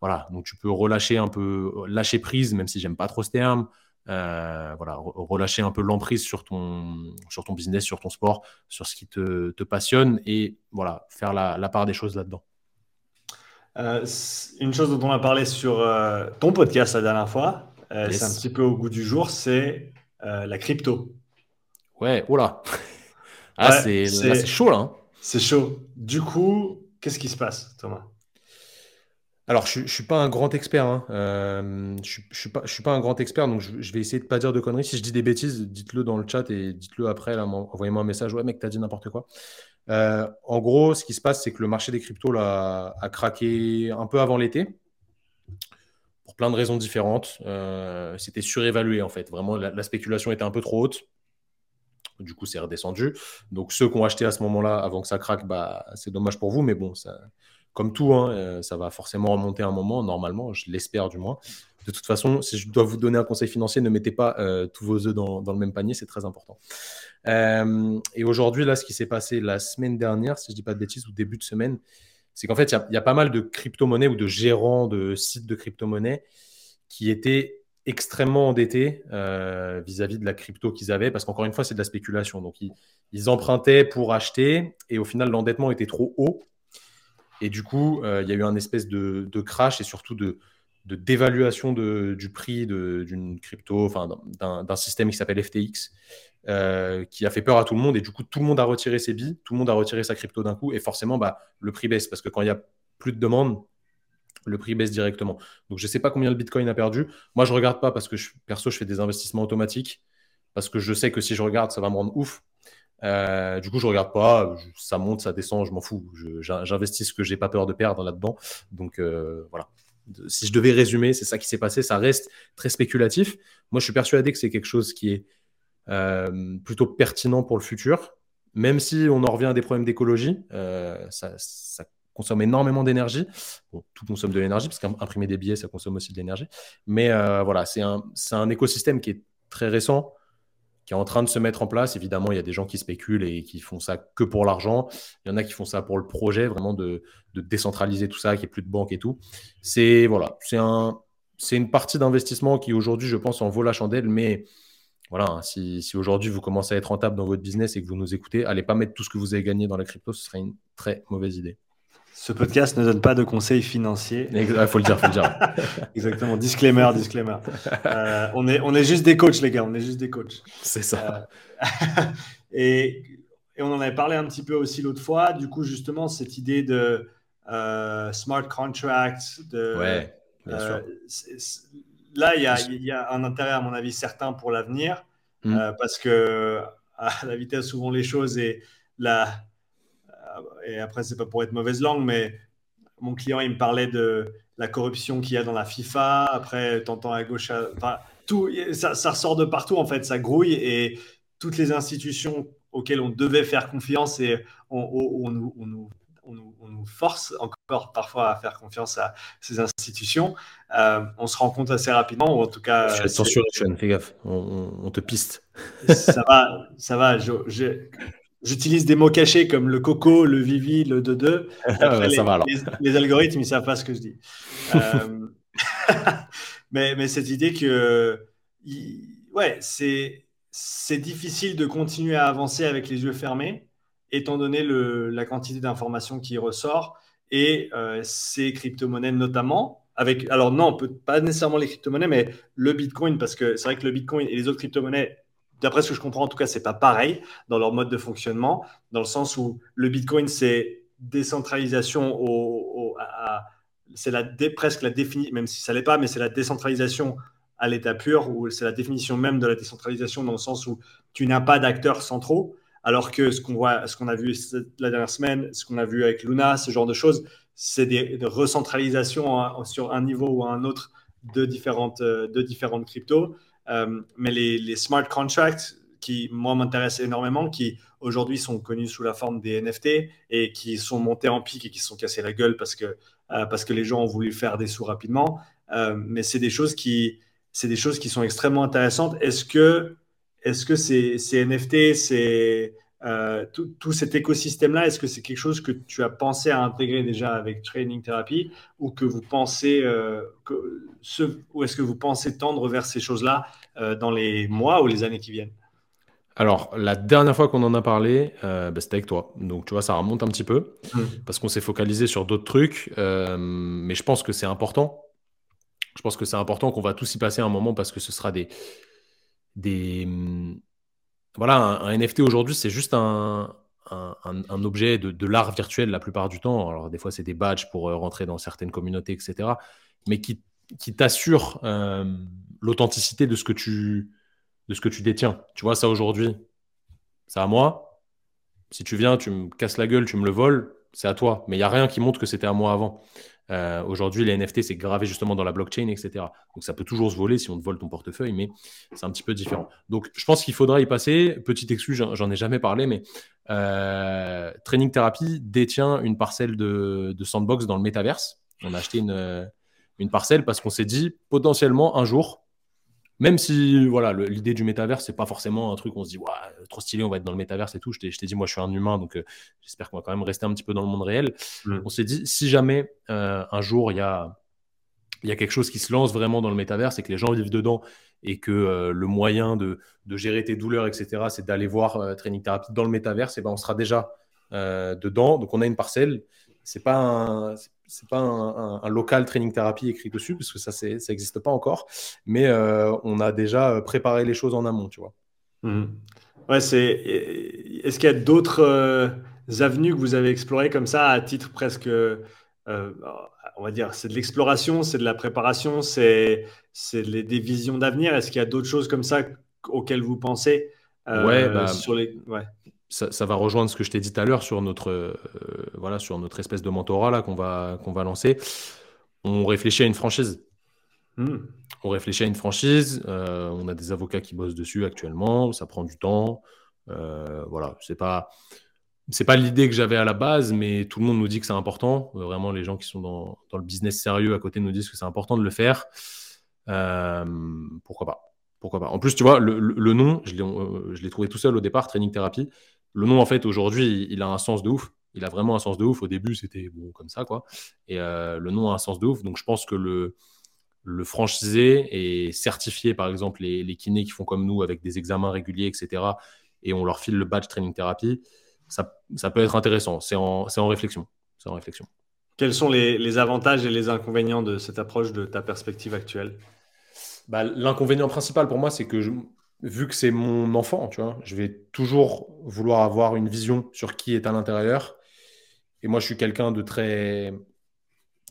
voilà, donc tu peux relâcher un peu, lâcher prise, même si j'aime pas trop ce terme. Euh, voilà, relâcher un peu l'emprise sur ton, sur ton business, sur ton sport, sur ce qui te, te passionne et voilà, faire la, la part des choses là-dedans. Euh, une chose dont on a parlé sur euh, ton podcast la dernière fois, c'est un petit peu au goût du jour, c'est la crypto. Ouais, oula. Ah, c'est chaud là. Hein. C'est chaud. Du coup, qu'est-ce qui se passe, Thomas? Alors, je ne suis pas un grand expert. Hein. Euh, je ne suis, pas, un grand expert, donc je, vais essayer de ne pas dire de conneries. Si je dis des bêtises, dites-le dans le chat et dites-le après. Envoyez-moi un message. Ouais, mec, t'as dit n'importe quoi. Euh, en gros, ce qui se passe, c'est que le marché des cryptos a craqué un peu avant l'été pour plein de raisons différentes. Euh, c'était surévalué en fait. Vraiment, la, spéculation était un peu trop haute. Du coup, c'est redescendu. Donc, ceux qui ont acheté à ce moment-là, avant que ça craque, bah, c'est dommage pour vous, mais bon, ça, comme tout, hein, euh, ça va forcément remonter un moment, normalement, je l'espère du moins. De toute façon, si je dois vous donner un conseil financier, ne mettez pas euh, tous vos œufs dans, le même panier, c'est très important. Euh, et aujourd'hui, là, ce qui s'est passé la semaine dernière, si je ne dis pas de bêtises, ou début de semaine, c'est qu'en fait, il y, a pas mal de crypto-monnaies ou de gérants de sites de crypto-monnaies qui étaient extrêmement endettés vis-à-vis de la crypto qu'ils avaient, parce qu'encore une fois, c'est de la spéculation. Donc, ils empruntaient pour acheter, et au final, l'endettement était trop haut. Et du coup, euh, il y a eu un espèce de, crash et surtout de, dévaluation du prix d'une crypto, d'un système qui s'appelle FTX, euh, qui a fait peur à tout le monde. Et du coup, tout le monde a retiré ses billes, tout le monde a retiré sa crypto d'un coup. Et forcément, bah, le prix baisse parce que quand il y a plus de demande, le prix baisse directement. Donc, je ne sais pas combien le Bitcoin a perdu. Moi, je ne regarde pas parce que perso, je fais des investissements automatiques. Parce que je sais que si je regarde, ça va me rendre ouf. Euh, du coup, je regarde pas, ça monte, ça descend, je m'en fous. J'investis ce que j'ai pas peur de perdre là-dedans. Donc euh, voilà. Si je devais résumer, c'est ça qui s'est passé. Ça reste très spéculatif. Moi, je suis persuadé que c'est quelque chose qui est euh, plutôt pertinent pour le futur. Même si on en revient à des problèmes d'écologie, ça, consomme énormément d'énergie. tout consomme de l'énergie, parce qu'imprimer des billets, ça consomme aussi de l'énergie. Mais voilà, c'est un écosystème qui est très récent qui est en train de se mettre en place. Évidemment, il y a des gens qui spéculent et qui font ça que pour l'argent. Il y en a qui font ça pour le projet, vraiment de, décentraliser tout ça, qu'il n'y ait plus de banque et tout. C'est voilà, un, une partie d'investissement qui aujourd'hui, je pense, en vaut la chandelle. Mais voilà, hein, si, si aujourd'hui vous commencez à être rentable dans votre business et que vous nous écoutez, allez pas mettre tout ce que vous avez gagné dans la crypto, ce serait une très mauvaise idée. Ce podcast ne donne pas de conseils financiers. Il faut le dire, faut le dire. Exactement. Disclaimer, disclaimer. Euh, on, est, on est juste des coachs, les gars. On est juste des coachs. C'est ça. Euh, et, et, on en avait parlé un petit peu aussi l'autre fois. Du coup, justement, cette idée de euh, smart contracts. De, ouais, bien sûr. Là, il y, a, y, a, un intérêt, à mon avis, certain pour l'avenir. Hmm. parce que à la vitesse où vont les choses et la et après, c'est pas pour être mauvaise langue, mais mon client, il me parlait de la corruption qu'il y a dans la FIFA. Après, t'entends à gauche, enfin, tout, ça, ça, ressort de partout en fait, ça grouille et toutes les institutions auxquelles on devait faire confiance et on, on, nous, on, nous, nous, force encore parfois à faire confiance à ces institutions. Euh, on se rend compte assez rapidement, ou en tout cas. Attention, fais gaffe, on, te piste. ça va, ça va. je, J'utilise des mots cachés comme le coco, le vivi, le de ah les, va, les, algorithmes, ils ne savent pas ce que je dis. Euh, mais, mais, cette idée que ouais, c'est difficile de continuer à avancer avec les yeux fermés, étant donné le, la quantité d'informations qui ressort et euh, ces crypto-monnaies notamment. Avec, alors non, peut, pas nécessairement les crypto-monnaies, mais le Bitcoin, parce que c'est vrai que le Bitcoin et les autres crypto-monnaies d'après ce que je comprends, en tout cas, c'est pas pareil dans leur mode de fonctionnement, dans le sens où le Bitcoin, c'est décentralisation c'est la presque la définition, même si ça l'est pas, mais c'est la décentralisation à l'état pur, ou c'est la définition même de la décentralisation dans le sens où tu n'as pas d'acteurs centraux, alors que ce qu'on voit, ce qu'on a vu la dernière semaine, ce qu'on a vu avec Luna, ce genre de choses, c'est des, recentralisations sur un niveau ou un autre de différentes, de différentes cryptos. Euh, mais les, smart contracts, qui, moi, m'intéressent énormément, qui aujourd'hui sont connus sous la forme des NFT et qui sont montés en pic et qui se sont cassés la gueule parce que, euh, parce que les gens ont voulu faire des sous rapidement. Euh, mais c'est des choses qui, c'est des choses qui sont extrêmement intéressantes. Est-ce que, est-ce que ces, ces NFT, c'est euh, tout, cet écosystème-là, est-ce que c'est quelque chose que tu as pensé à intégrer déjà avec Training Therapy ou que vous pensez euh, que ce, ou est-ce que vous pensez tendre vers ces choses-là euh, dans les mois ou les années qui viennent? Alors, la dernière fois qu'on en a parlé, bah, c'était avec toi. Donc, tu vois, ça remonte un petit peu mmh. parce qu'on s'est focalisé sur d'autres trucs. mais je pense que c'est important. Je pense que c'est important qu'on va tous y passer un moment parce que ce sera des, des, voilà, un, NFT aujourd'hui, c'est juste un, un, objet de, l'art virtuel la plupart du temps. Alors, des fois, c'est des badges pour euh, rentrer dans certaines communautés, etc. Mais qui, qui t'assure euh, l'authenticité de, ce que tu, de ce que tu détiens. Tu vois, ça aujourd'hui, c'est à moi. Si tu viens, tu me casses la gueule, tu me le voles, c'est à toi. Mais il n'y a rien qui montre que c'était à moi avant. Euh, aujourd'hui, les NFT, c'est gravé justement dans la blockchain, etc. Donc ça peut toujours se voler si on te vole ton portefeuille, mais c'est un petit peu différent. Donc je pense qu'il faudra y passer. Petite excuse, j'en ai jamais parlé, mais euh, Training Therapy détient une parcelle de, sandbox dans le métaverse. On a acheté une, une parcelle parce qu'on s'est dit potentiellement un jour, même si voilà, l'idée du métavers, c'est pas forcément un truc où on se dit, trop stylé, on va être dans le métavers et tout. Je t'ai dit, moi, je suis un humain, donc euh, j'espère qu'on va quand même rester un petit peu dans le monde réel. Mm. On s'est dit, si jamais euh, un jour il y a, y a quelque chose qui se lance vraiment dans le métavers et que les gens vivent dedans et que euh, le moyen de, de, gérer tes douleurs, etc., c'est d'aller voir Training Therapy dans le métavers, et ben on sera déjà dedans. Donc on a une parcelle. C'est pas un, c'est pas un, local training thérapie écrit dessus, parce que ça, ça n'existe pas encore. Mais euh, on a déjà préparé les choses en amont, tu vois. Mmh. Ouais, c'est. Est-ce qu'il y a d'autres euh, avenues que vous avez explorées comme ça à titre presque, euh, on va dire, c'est de l'exploration, c'est de la préparation, c'est des visions d'avenir? Est-ce qu'il y a d'autres choses comme ça auxquelles vous pensez ouais, bah, sur les... ouais ça, va rejoindre ce que je t'ai dit tout à l'heure sur notre, euh, voilà, sur notre espèce de mentorat là qu'on va, qu'on va lancer. On réfléchit à une franchise. Hmm. On réfléchit à une franchise. Euh, on a des avocats qui bossent dessus actuellement. Ça prend du temps. Euh, voilà, c'est pas c'est pas l'idée que j'avais à la base, mais tout le monde nous dit que c'est important. Vraiment, les gens qui sont dans, dans, le business sérieux à côté nous disent que c'est important de le faire. pourquoi pas? Pourquoi pas? En plus, tu vois, le, le, nom, je l'ai trouvé tout seul au départ, Training Therapy le nom, en fait, aujourd'hui, il a un sens de ouf. Il a vraiment un sens de ouf. Au début, c'était bon comme ça, quoi. Et euh, le nom a un sens de ouf. Donc, je pense que le, le franchisé est certifié, par exemple, les, les, kinés qui font comme nous avec des examens réguliers, etc. Et on leur file le badge training thérapie. Ça, ça peut être intéressant. C'est en, en, réflexion. C'est en réflexion. Quels sont les, les, avantages et les inconvénients de cette approche de ta perspective actuelle? Bah, L'inconvénient principal pour moi, c'est que je, vu que c'est mon enfant, tu vois, je vais toujours vouloir avoir une vision sur qui est à l'intérieur. Et moi, je suis quelqu'un de très,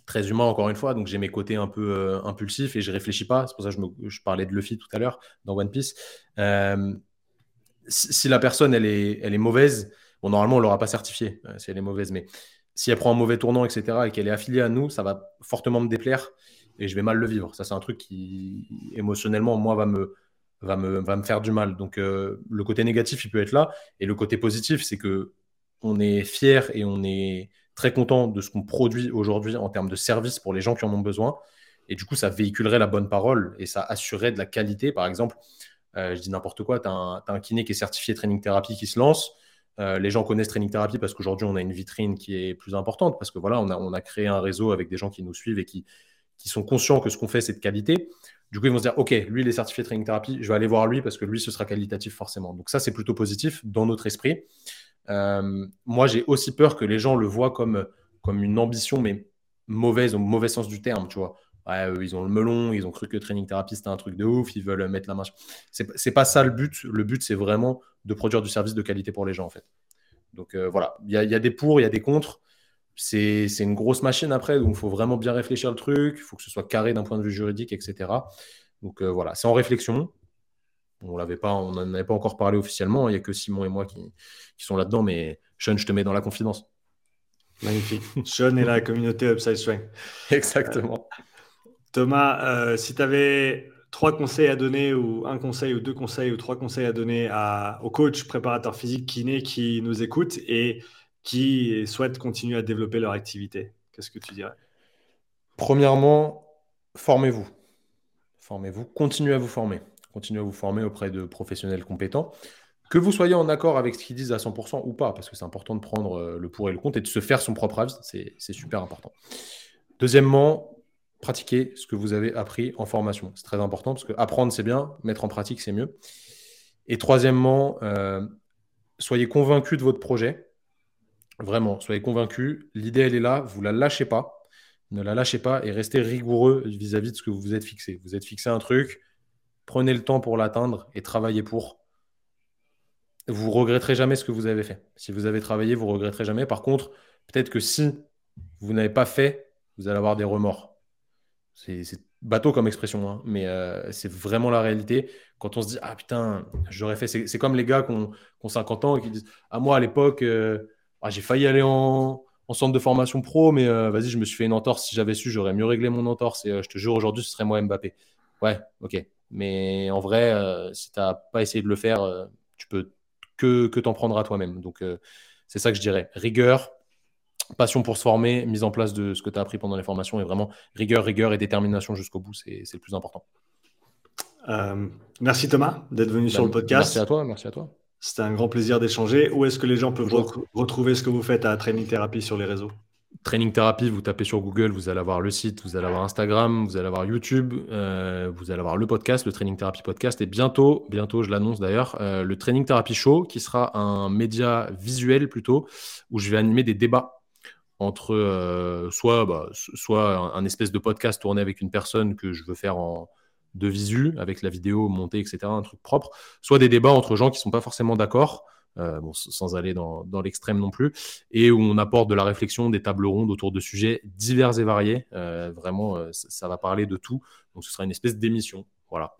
très humain, encore une fois, donc j'ai mes côtés un peu euh, impulsifs et je réfléchis pas. C'est pour ça que je, parlais de Luffy tout à l'heure dans One Piece. Euh, si, la personne, elle est, elle est mauvaise, bon, normalement, on l'aura pas certifié euh, si elle est mauvaise, mais si elle prend un mauvais tournant, etc., et qu'elle est affiliée à nous, ça va fortement me déplaire et je vais mal le vivre. Ça, c'est un truc qui, émotionnellement, moi, va me, va me, va me faire du mal. Donc euh, le côté négatif, il peut être là. Et le côté positif, c'est que on est fier et on est très content de ce qu'on produit aujourd'hui en termes de services pour les gens qui en ont besoin. Et du coup, ça véhiculerait la bonne parole et ça assurerait de la qualité. Par exemple, euh, je dis n'importe quoi, tu as, un kiné qui est certifié Training Therapy qui se lance. Euh, les gens connaissent Training Therapy parce qu'aujourd'hui, on a une vitrine qui est plus importante, parce que voilà, on a, on a créé un réseau avec des gens qui nous suivent et qui, qui sont conscients que ce qu'on fait, c'est de qualité. Du coup, ils vont se dire, OK, lui, il est certifié Training Therapy, je vais aller voir lui parce que lui, ce sera qualitatif forcément. Donc ça, c'est plutôt positif dans notre esprit. Euh, moi, j'ai aussi peur que les gens le voient comme, comme une ambition, mais mauvaise, au mauvais sens du terme, tu vois. Ils ont le melon, ils ont cru que Training Therapy, c'était un truc de ouf, ils veulent mettre la main. C'est pas ça le but. Le but, c'est vraiment de produire du service de qualité pour les gens, en fait. Donc euh, voilà, il y, y, a des pour, il y a des contre c'est une grosse machine après, donc il faut vraiment bien réfléchir le truc, il faut que ce soit carré d'un point de vue juridique, etc. Donc euh, voilà, c'est en réflexion. On l'avait pas, on n'en avait pas encore parlé officiellement. Il n'y a que Simon et moi qui, sont là-dedans, mais Sean, je te mets dans la confidence. Magnifique. Sean et la communauté Upside Strength. Exactement. Thomas, euh, si tu avais trois conseils à donner, ou un conseil, ou deux conseils, ou trois conseils à donner à, aux coachs, préparateurs physiques, kinés qui nous écoutent et qui souhaitent continuer à développer leur activité Qu'est-ce que tu dirais? Premièrement, formez-vous. Formez-vous, continuez à vous former. Continuez à vous former auprès de professionnels compétents. Que vous soyez en accord avec ce qu'ils disent à 100% ou pas, parce que c'est important de prendre euh, le pour et le contre et de se faire son propre avis, c'est super important. Deuxièmement, pratiquez ce que vous avez appris en formation. C'est très important parce que apprendre, c'est bien, mettre en pratique, c'est mieux. Et troisièmement, euh, soyez convaincu de votre projet. Vraiment, soyez convaincus. L'idée, elle est là. Vous la lâchez pas. Ne la lâchez pas et restez rigoureux vis-à-vis de ce que vous vous êtes fixé. Vous êtes fixé un truc. Prenez le temps pour l'atteindre et travaillez pour. vous regretterez jamais ce que vous avez fait. Si vous avez travaillé, vous regretterez jamais. Par contre, peut-être que si vous n'avez pas fait, vous allez avoir des remords. C'est bateau comme expression, hein, mais euh, c'est vraiment la réalité. Quand on se dit, ah putain, j'aurais fait. C'est comme les gars qui ont, 50 ans et qui disent, ah moi à l'époque, euh, ah, j'ai failli aller en, centre de formation pro, mais euh, vas-y, je me suis fait une entorse. Si j'avais su, j'aurais mieux réglé mon entorse. Et je te jure, aujourd'hui, ce serait moi Mbappé. Ouais, ok. Mais en vrai, si tu n'as pas essayé de le faire, tu peux que, que t'en prendre à toi-même. Donc, c'est ça que je dirais. Rigueur, passion pour se former, mise en place de ce que tu as appris pendant les formations et vraiment rigueur, rigueur et détermination jusqu'au bout, c'est le plus important. Euh, merci Thomas d'être venu sur le podcast. Merci à toi, merci à toi. C'était un grand plaisir d'échanger. Où est-ce que les gens peuvent retrouver ce que vous faites à Training Therapy sur les réseaux? Training Therapy, vous tapez sur Google, vous allez avoir le site, vous allez avoir Instagram, vous allez avoir YouTube, euh, vous allez avoir le podcast, le Training Therapy Podcast, et bientôt, bientôt, je l'annonce d'ailleurs, euh, le Training Therapy Show, qui sera un média visuel plutôt, où je vais animer des débats entre euh, soit, bah, soit un, espèce de podcast tourné avec une personne que je veux faire en de visu, avec la vidéo montée, etc., un truc propre, soit des débats entre gens qui ne sont pas forcément d'accord, euh, sans aller dans, l'extrême non plus, et où on apporte de la réflexion, des tables rondes autour de sujets divers et variés. Euh, vraiment, ça, va parler de tout. Donc ce sera une espèce d'émission. Voilà.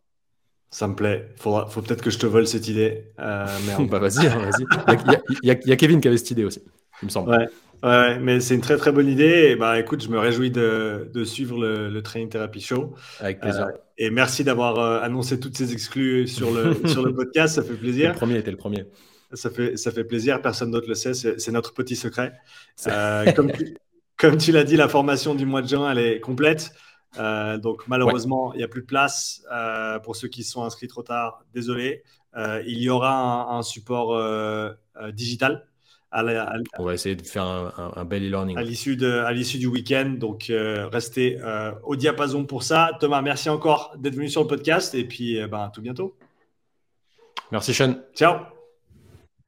Ça me plaît. Il faut peut-être que je te vole cette idée. bah vas-y, vas-y. Il y, a Kevin qui avait cette idée aussi, il me semble. Ouais. Ouais, mais c'est une très très bonne idée. Et bah écoute, je me réjouis de, de suivre le, le, Training Therapy Show. Avec plaisir. Euh, et merci d'avoir euh, annoncé toutes ces exclus sur le, sur le podcast. Ça fait plaisir. Le premier était le premier. Ça fait, ça fait plaisir. Personne d'autre le sait. C'est notre petit secret. Euh, comme, tu, comme tu l'as dit, la formation du mois de juin, elle est complète. donc malheureusement, il n'y a plus de place pour ceux qui sont inscrits trop tard. Désolé. il y aura un, un support digital on va essayer de faire un, bel e-learning. À l'issue du week-end. Donc, euh, restez euh, au diapason pour ça. Thomas, merci encore d'être venu sur le podcast. Et puis, euh, ben, à tout bientôt. Merci, Sean. Ciao.